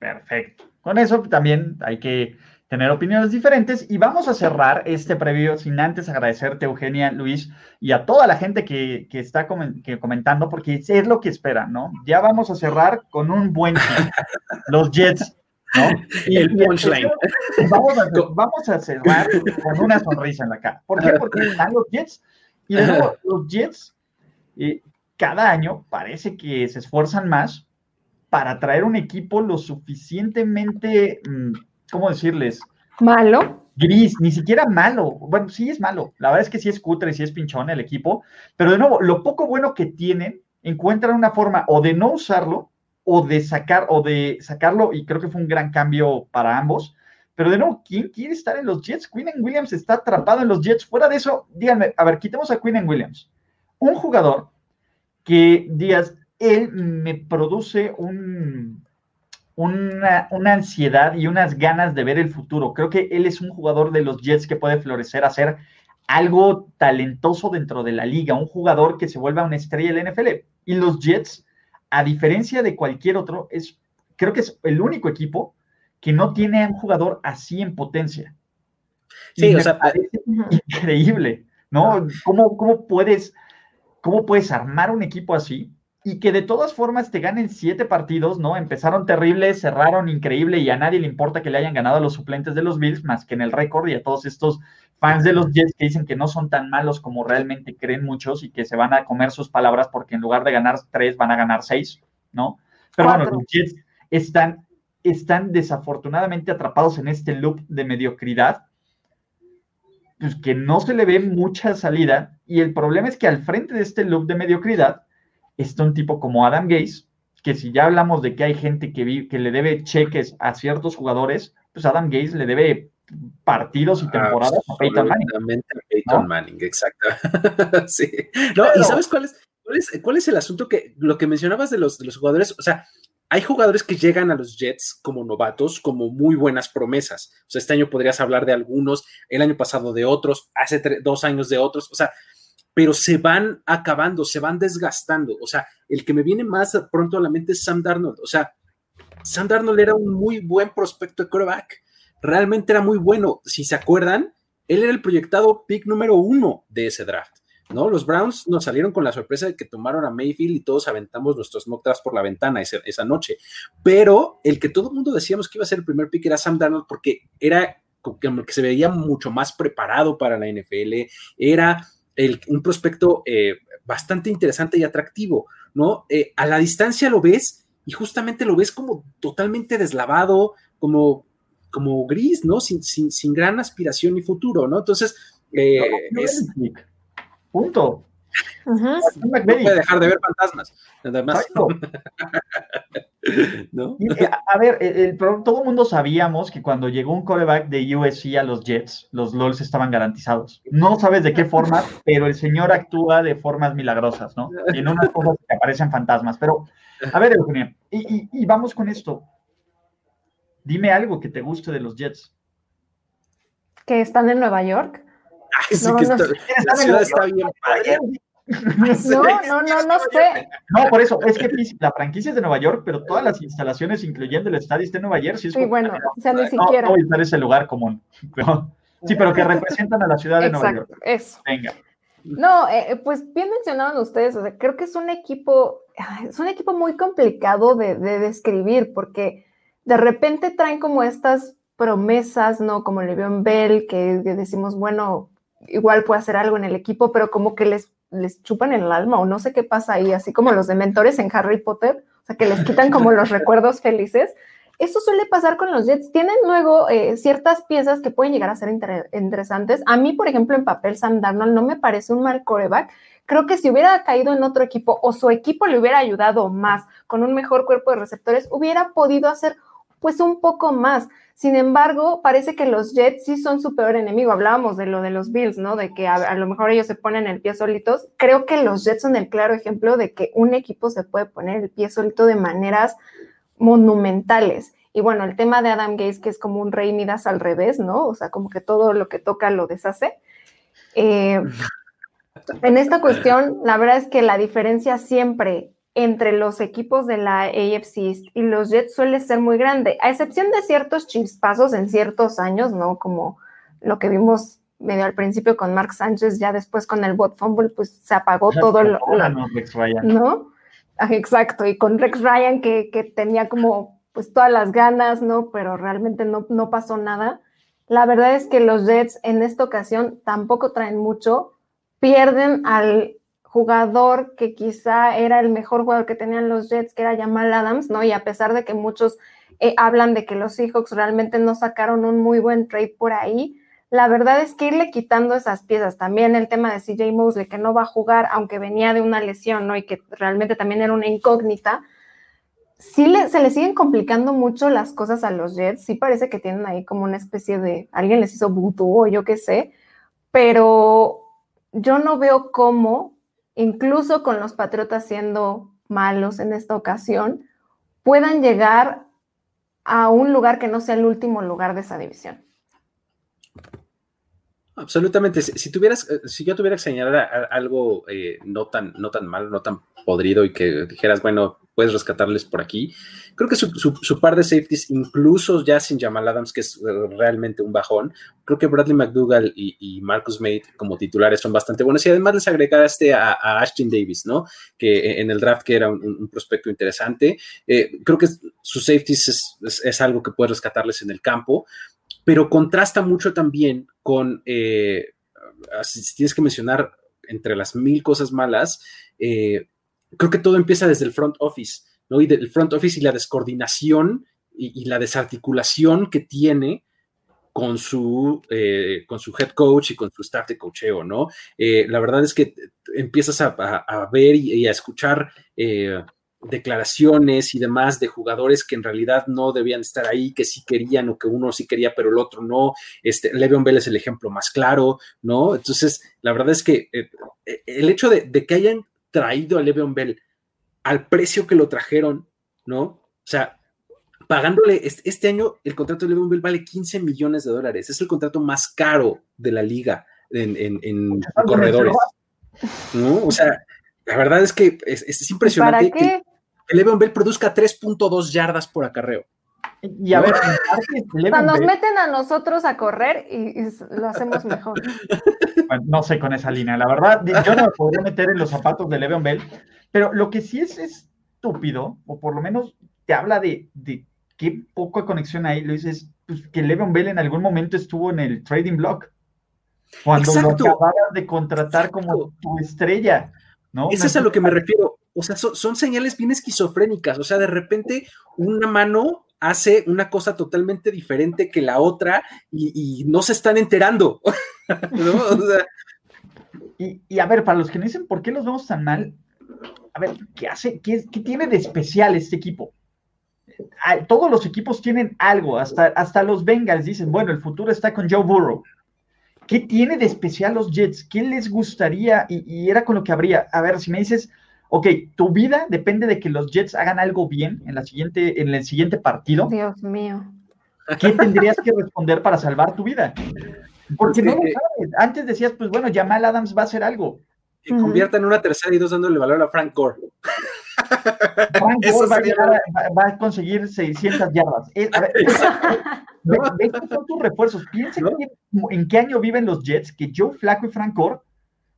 Speaker 1: Perfecto. Con eso también hay que tener opiniones diferentes y vamos a cerrar este previo sin antes agradecerte, Eugenia, Luis, y a toda la gente que, está comentando, porque es lo que esperan, ¿no? Ya vamos a cerrar con un buen Los Jets Y, el punchline. Vamos a, vamos a cerrar con una sonrisa en la cara. ¿Por qué? Porque están los Jets. Y nuevo, los Jets, eh, cada año parece que se esfuerzan más para traer un equipo lo suficientemente, mm, ¿cómo decirles?
Speaker 2: Malo.
Speaker 1: Gris, ni siquiera malo. Bueno, sí es malo. La verdad es que sí es cutre, sí es pinchón el equipo. Pero de nuevo, lo poco bueno que tienen, encuentran una forma o de no usarlo o de sacar o de sacarlo y creo que fue un gran cambio para ambos. Pero de nuevo, ¿quién quiere estar en los Jets? Quinn Williams está atrapado en los Jets. Fuera de eso, díganme, a ver, quitemos a Quinn Williams. Un jugador que, Díaz, él me produce un, una, una, ansiedad y unas ganas de ver el futuro. Creo que él es un jugador de los Jets que puede florecer, hacer algo talentoso dentro de la liga, un jugador que se vuelva una estrella del NFL. Y los Jets a diferencia de cualquier otro, es, creo que es el único equipo que no tiene un jugador así en potencia. Sí, o sea, parece increíble, ¿no? ¿Cómo, cómo, puedes, ¿Cómo puedes armar un equipo así y que de todas formas te ganen siete partidos, ¿no? Empezaron terribles, cerraron increíble y a nadie le importa que le hayan ganado a los suplentes de los Bills más que en el récord y a todos estos fans de los Jets que dicen que no son tan malos como realmente creen muchos y que se van a comer sus palabras porque en lugar de ganar tres van a ganar seis, ¿no? Pero bueno, los Jets están, están desafortunadamente atrapados en este loop de mediocridad, pues que no se le ve mucha salida y el problema es que al frente de este loop de mediocridad está un tipo como Adam Gaze, que si ya hablamos de que hay gente que, que le debe cheques a ciertos jugadores, pues Adam Gaze le debe partidos y temporadas a Peyton Manning.
Speaker 3: Peyton Manning, exacto. sí. No, ¿y sabes cuál es, cuál es, el asunto que lo que mencionabas de los, de los jugadores? O sea, hay jugadores que llegan a los Jets como novatos, como muy buenas promesas. O sea, este año podrías hablar de algunos, el año pasado de otros, hace dos años de otros. O sea, pero se van acabando, se van desgastando. O sea, el que me viene más pronto a la mente es Sam Darnold. O sea, Sam Darnold era un muy buen prospecto de quarterback realmente era muy bueno. Si se acuerdan, él era el proyectado pick número uno de ese draft. ¿no? Los Browns nos salieron con la sorpresa de que tomaron a Mayfield y todos aventamos nuestros mock drafts por la ventana esa, noche. Pero el que todo el mundo decíamos que iba a ser el primer pick era Sam Darnold porque era como que se veía mucho más preparado para la NFL, era un prospecto eh, bastante interesante y atractivo, ¿no? Eh, a la distancia lo ves y justamente lo ves como totalmente deslavado, como como gris, ¿no? Sin, sin, sin gran aspiración y futuro, ¿no? Entonces, eh, es...
Speaker 1: Punto.
Speaker 3: No puede dejar de ver fantasmas, nada más.
Speaker 1: ¿No? Eh, a ver, todo el mundo sabíamos que cuando llegó un coreback de USC a los Jets, los LOLs estaban garantizados. No sabes de qué forma, pero el señor actúa de formas milagrosas, ¿no? Y en unas cosas que aparecen fantasmas. Pero, a ver, Eugenio, y, y vamos con esto. Dime algo que te guste de los Jets.
Speaker 2: ¿Que están en Nueva York?
Speaker 3: Ay, sí que la ciudad está bien
Speaker 2: No, no, no, no sé.
Speaker 1: No, por eso, es que la franquicia es de Nueva York, pero todas las instalaciones, incluyendo el estadio, está en Nueva Jersey.
Speaker 2: Sí, bueno, o sea, ni siquiera.
Speaker 1: No, no ese lugar común. sí, pero que representan a la ciudad de Nueva York.
Speaker 2: Eso.
Speaker 1: Venga.
Speaker 2: No, eh, pues bien mencionaban ustedes, o sea, creo que es un equipo, es un equipo muy complicado de, de describir, porque de repente traen como estas promesas, ¿no? Como Le'Veon Bell, que, decimos, bueno, igual puede hacer algo en el equipo, pero como que les, les chupan el alma o no sé qué pasa ahí, así como los dementores en Harry Potter, o sea, que les quitan como los recuerdos felices. Eso suele pasar con los Jets. Tienen luego eh, ciertas piezas que pueden llegar a ser interesantes. A mí, por ejemplo, en papel, Sam Darnold no me parece un mal coreback. Creo que si hubiera caído en otro equipo o su equipo le hubiera ayudado más con un mejor cuerpo de receptores, hubiera podido hacer pues un poco más. Sin embargo, parece que los Jets sí son su peor enemigo. Hablábamos de lo de los Bills, ¿no? De que a, lo mejor ellos se ponen el pie solitos. Creo que los Jets son el claro ejemplo de que un equipo se puede poner el pie solito de maneras monumentales. Y bueno, el tema de Adam Gates, que es como un rey Midas al revés, ¿no? O sea, como que todo lo que toca lo deshace. Eh, en esta cuestión, la verdad es que la diferencia siempre entre los equipos de la AFC y los Jets suele ser muy grande, a excepción de ciertos chispazos en ciertos años, ¿no? Como lo que vimos medio al principio con Mark Sánchez, ya después con el bot fumble, pues se apagó todo lo,
Speaker 1: no, Rex Ryan.
Speaker 2: ¿no? Ah, exacto, y con Rex Ryan que, que, tenía como pues todas las ganas, ¿no? Pero realmente no, no pasó nada. La verdad es que los Jets en esta ocasión tampoco traen mucho, pierden al jugador que quizá era el mejor jugador que tenían los Jets, que era Jamal Adams, ¿no? Y a pesar de que muchos eh, hablan de que los Seahawks realmente no sacaron un muy buen trade por ahí, la verdad es que irle quitando esas piezas, también el tema de CJ Mosley, que no va a jugar, aunque venía de una lesión, ¿no? Y que realmente también era una incógnita, sí se le siguen complicando mucho las cosas a los Jets, sí parece que tienen ahí como una especie de, alguien les hizo vudú o yo qué sé, pero yo no veo cómo, incluso con los Patriotas siendo malos en esta ocasión, puedan llegar a un lugar que no sea el último lugar de esa división.
Speaker 3: Absolutamente. Si, tuvieras, eh, si yo tuviera que señalar algo eh, no tan, no tan malo, no tan podrido y que dijeras, bueno, puedes rescatarles por aquí. Creo que su, par de safeties, incluso ya sin Jamal Adams, que es eh, realmente un bajón, creo que Bradley McDougall y, Marcus Mate como titulares son bastante buenos. Y además les agregaste a, a Ashton Davis, ¿no? Que en el draft que era un, prospecto interesante. creo que sus safeties es, es, algo que puedes rescatarles en el campo pero contrasta mucho también con, eh, si tienes que mencionar entre las mil cosas malas, eh, creo que todo empieza desde el front office, ¿no? Y del front office y la descoordinación y, la desarticulación que tiene con su, eh, con su head coach y con su staff de cocheo, ¿no? la verdad es que empiezas a, ver y, a escuchar declaraciones y demás de jugadores que en realidad no debían estar ahí, que sí querían o que uno sí quería, pero el otro no. Este, Le'Veon Bell es el ejemplo más claro, ¿no? Entonces, la verdad es que eh, eh, el hecho de, que hayan traído a Le'Veon Bell al precio que lo trajeron, ¿no? O sea, pagándole este, año el contrato de Le'Veon Bell vale 15 millones de dólares, es el contrato más caro de la liga en, corredores, ¿no? O sea, la verdad es que es, impresionante. ¿Para qué? que Le'Veon Bell produzca 3.2 yardas por acarreo.
Speaker 2: Y a ver, nos meten a nosotros a correr y, lo hacemos mejor.
Speaker 1: no sé con esa línea, la verdad, yo no me podría meter en los zapatos de Le'Veon Bell, pero lo que sí es estúpido, o por lo menos te habla de, de qué poca conexión hay, lo dices, pues, que Le'Veon Bell en algún momento estuvo en el trading block, cuando lo acababas de contratar como tu estrella. ¿no?
Speaker 3: Eso es a lo que me refiero o sea, son, señales bien esquizofrénicas, o sea, de repente una mano hace una cosa totalmente diferente que la otra y, no se están enterando,
Speaker 1: y, a ver, para los que no dicen por qué los vemos tan mal, a ver, ¿qué hace? ¿Qué, tiene de especial este equipo? Todos los equipos tienen algo, hasta, hasta los Bengals dicen, bueno, el futuro está con Joe Burrow. ¿Qué tiene de especial los Jets? ¿Qué les gustaría? Y, y, era con lo que habría. A ver, si me dices, ok, tu vida depende de que los Jets hagan algo bien en, la siguiente, en el siguiente partido.
Speaker 2: Dios mío.
Speaker 1: ¿Qué tendrías que responder para salvar tu vida? Porque no lo sabes. Antes decías, pues bueno, Jamal Adams va a hacer algo.
Speaker 3: Que convierta en una tercera y dos dándole valor a Frank Gore.
Speaker 1: Frank Gore va a, conseguir 600 yardas. a ver, estos son tus refuerzos. Piensen en qué año viven los Jets, que Joe Flaco y Frank Gore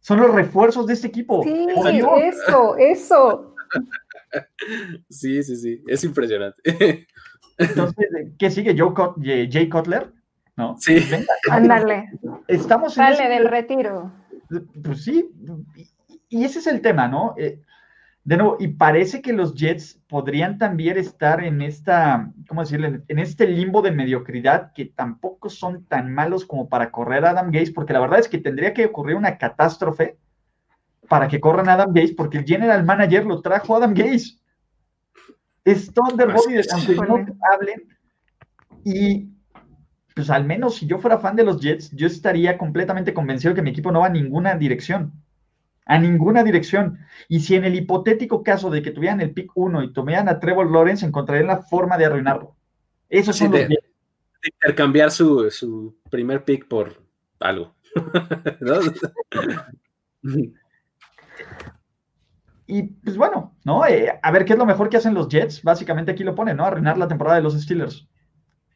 Speaker 1: son los refuerzos de este equipo.
Speaker 2: Sí, eso, eso.
Speaker 3: Sí, sí, sí, es impresionante.
Speaker 1: Entonces, ¿qué sigue? Jay Cutler? ¿No?
Speaker 3: Sí.
Speaker 2: Ándale.
Speaker 1: Estamos
Speaker 2: en Sale del retiro.
Speaker 1: Pues sí, y ese es el tema, ¿no? Eh, de nuevo, y parece que los Jets podrían también estar en esta, ¿cómo decirle? En este limbo de mediocridad que tampoco son tan malos como para correr a Adam Gaze, porque la verdad es que tendría que ocurrir una catástrofe para que corran a Adam Gaze, porque el general manager lo trajo a Adam Gaze. Es Thunderbolt, aunque no hablen. Y pues al menos si yo fuera fan de los Jets, yo estaría completamente convencido que mi equipo no va a ninguna dirección a ninguna dirección. Y si en el hipotético caso de que tuvieran el pick 1 y tomaran a Trevor Lawrence, encontrarían la forma de arruinarlo. Eso sí, de,
Speaker 3: intercambiar su, primer pick por algo.
Speaker 1: y pues bueno, ¿no? Eh, a ver qué es lo mejor que hacen los Jets. Básicamente aquí lo ponen, ¿no? Arruinar la temporada de los Steelers.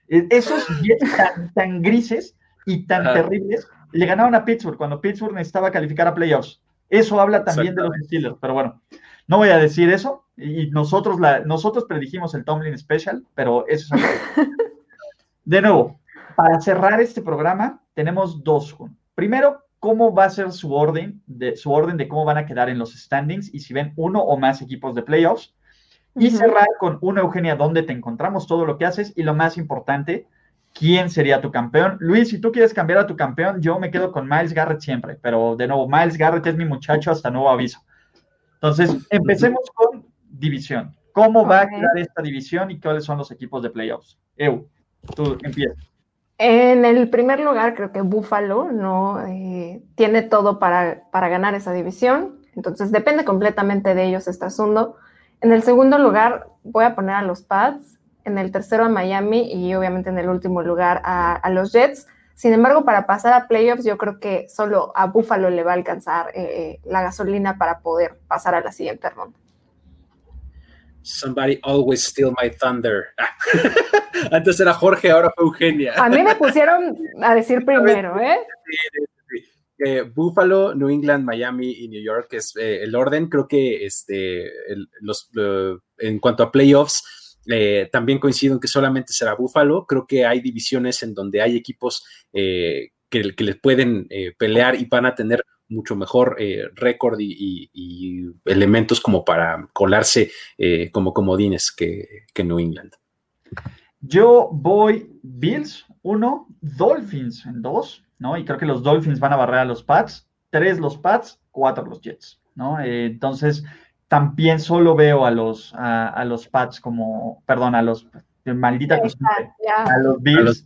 Speaker 1: E, esos Jets tan, grises y tan terribles le ganaron a Pittsburgh cuando Pittsburgh necesitaba calificar a playoffs. Eso habla también de los Steelers, pero bueno. No voy a decir eso, y nosotros, la, nosotros predijimos el Tomlin Special, pero eso es algo. De nuevo, para cerrar este programa, tenemos dos. Primero, cómo va a ser su orden, de, su orden de cómo van a quedar en los standings y si ven uno o más equipos de playoffs. Y cerrar con una Eugenia, donde te encontramos todo lo que haces y lo más importante, quién sería tu campeón. Luis, si tú quieres cambiar a tu campeón, yo me quedo con Miles Garrett siempre, pero de nuevo, Miles Garrett es mi muchacho hasta nuevo aviso. Entonces, empecemos con división. ¿Cómo va a quedar esta división y cuáles son los equipos de playoffs? Eu, tú empiezas.
Speaker 2: En el primer lugar, creo que Buffalo no eh, tiene todo para, para, ganar esa división, entonces depende completamente de ellos este asunto. En el segundo lugar, voy a poner a los Pats, en el tercero a Miami y obviamente en el último lugar a, a los Jets. Sin embargo, para pasar a playoffs, yo creo que solo a Buffalo le va a alcanzar eh, eh, la gasolina para poder pasar a la siguiente ronda.
Speaker 3: Somebody always steal my thunder. Antes era Jorge, ahora fue Eugenia.
Speaker 2: A mí me pusieron a decir primero, ¿eh?
Speaker 3: eh Buffalo, New England, Miami y New York es eh, el orden. Creo que este, los, en cuanto a playoffs, eh, también coincido en que solamente será Buffalo. Creo que hay divisiones en donde hay equipos que, que, les pueden pelear y van a tener mucho mejor eh, récord y, elementos como para colarse eh, como comodines que, New England.
Speaker 1: Yo voy Bills, uno, Dolphins en dos, ¿no? Y creo que los Dolphins van a barrer a los Pats, tres los Pats, cuatro los Jets, ¿no? Eh, entonces, también solo veo a los, a, los Pats como, perdón, a los, maldita a los Bills,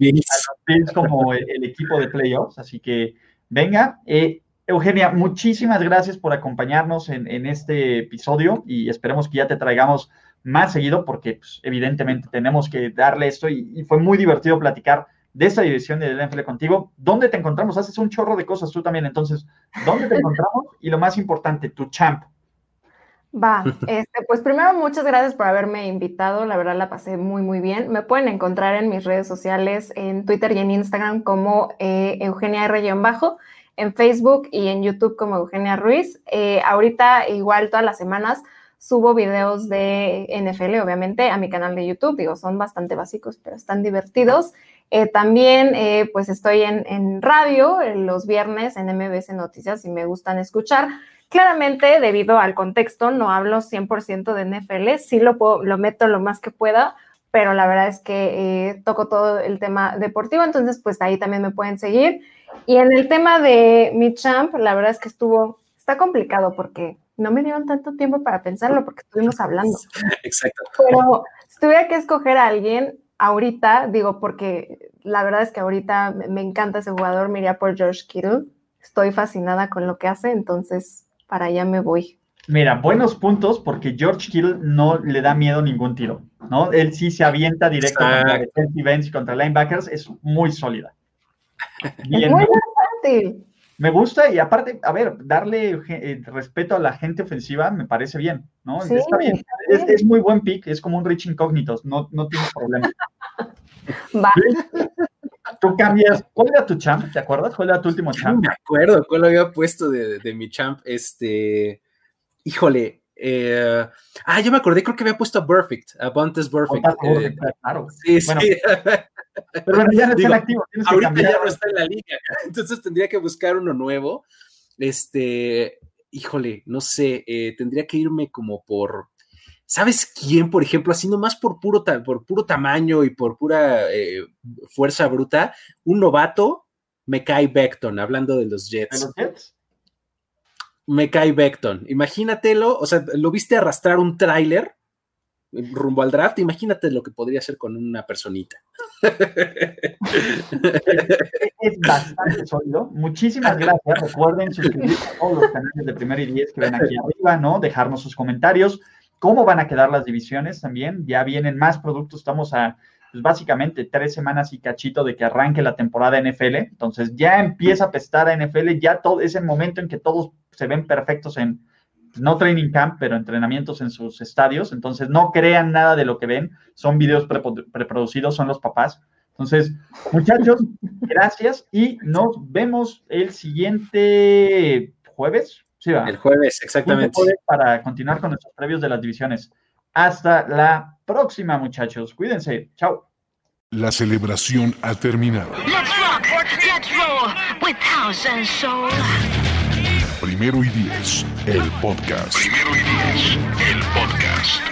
Speaker 1: como el, equipo de playoffs, así que venga, eh, Eugenia, muchísimas gracias por acompañarnos en, este episodio y esperemos que ya te traigamos más seguido porque pues, evidentemente tenemos que darle esto y, fue muy divertido platicar de esta división del NFL contigo. ¿Dónde te encontramos? Haces un chorro de cosas tú también, entonces, ¿dónde te encontramos? Y lo más importante, tu champ.
Speaker 2: Va, este, pues primero muchas gracias por haberme invitado, la verdad la pasé muy muy bien. Me pueden encontrar en mis redes sociales, en Twitter y en Instagram como eh, Eugenia R-Bajo en Facebook y en YouTube como Eugenia Ruiz. Eh, ahorita igual todas las semanas subo videos de NFL, obviamente, a mi canal de YouTube. Digo, son bastante básicos, pero están divertidos. Eh, también, eh, pues estoy en, radio los viernes en MBS Noticias y me gustan escuchar. Claramente, debido al contexto, no hablo 100% de NFL, sí lo, puedo, lo meto lo más que pueda, pero la verdad es que toco todo el tema deportivo, entonces pues ahí también me pueden seguir. Y en el tema de mi champ, la verdad es que estuvo, está complicado porque no me dieron tanto tiempo para pensarlo porque estuvimos hablando.
Speaker 3: Exacto.
Speaker 2: Pero si tuviera que escoger a alguien ahorita, digo, porque la verdad es que ahorita me encanta ese jugador, me iría por George Kittle. Estoy fascinada con lo que hace, entonces para allá me voy.
Speaker 1: Mira, buenos puntos porque George Kittle no le da miedo ningún tiro, ¿no? Él sí se avienta directo contra defensive y contra linebackers, es muy sólida.
Speaker 2: Bien, muy
Speaker 1: Me gusta y aparte, a ver, darle eh, respeto a la gente ofensiva me parece bien, ¿no? Está bien. Es, muy buen pick, es como un Rich Incógnitos, no, no tiene problema.
Speaker 2: Va.
Speaker 1: Tú cambias, ¿cuál era tu champ? ¿Te acuerdas? ¿Cuál era tu último champ?
Speaker 3: me acuerdo, ¿cuál había puesto de, de mi champ? Este, híjole, eh, ah, yo me acordé, creo que había puesto a Perfect, a Bontes Perfect.
Speaker 1: Eh, claro.
Speaker 3: Sí, sí.
Speaker 1: Pero bueno, ya no está en activo.
Speaker 3: ahorita ya no está en la liga, entonces tendría que buscar uno nuevo. Este, híjole, no sé, eh, tendría que irme como por. ¿Sabes quién, por ejemplo, así nomás por puro, por puro tamaño y por pura fuerza bruta? Un novato, Mekai Beckton, hablando de los Jets.
Speaker 1: ¿De los Jets?
Speaker 3: Mekai Beckton. Imagínatelo, o sea, lo viste arrastrar un tráiler rumbo al draft, imagínate lo que podría hacer con una personita.
Speaker 1: Es bastante sólido. Muchísimas gracias. Recuerden suscribirse a todos los canales de Primer y Diez que ven aquí arriba, ¿no? Dejarnos sus comentarios. ¿Cómo van a quedar las divisiones también? Ya vienen más productos. Estamos a, pues básicamente, tres semanas y cachito de que arranque la temporada NFL. Entonces ya empieza a pestar a NFL. Ya todo es el momento en que todos se ven perfectos en, no training camp, pero entrenamientos en sus estadios. Entonces, no crean nada de lo que ven. Son videos preproducidos, son los papás. Entonces, muchachos, gracias y nos vemos el siguiente jueves. Sí, va.
Speaker 3: El jueves, exactamente.
Speaker 1: para continuar con nuestros previos de las divisiones. Hasta la próxima, muchachos. Cuídense. Chao.
Speaker 4: La celebración ha terminado. Primero y diez, el podcast. Primero y diez, el podcast.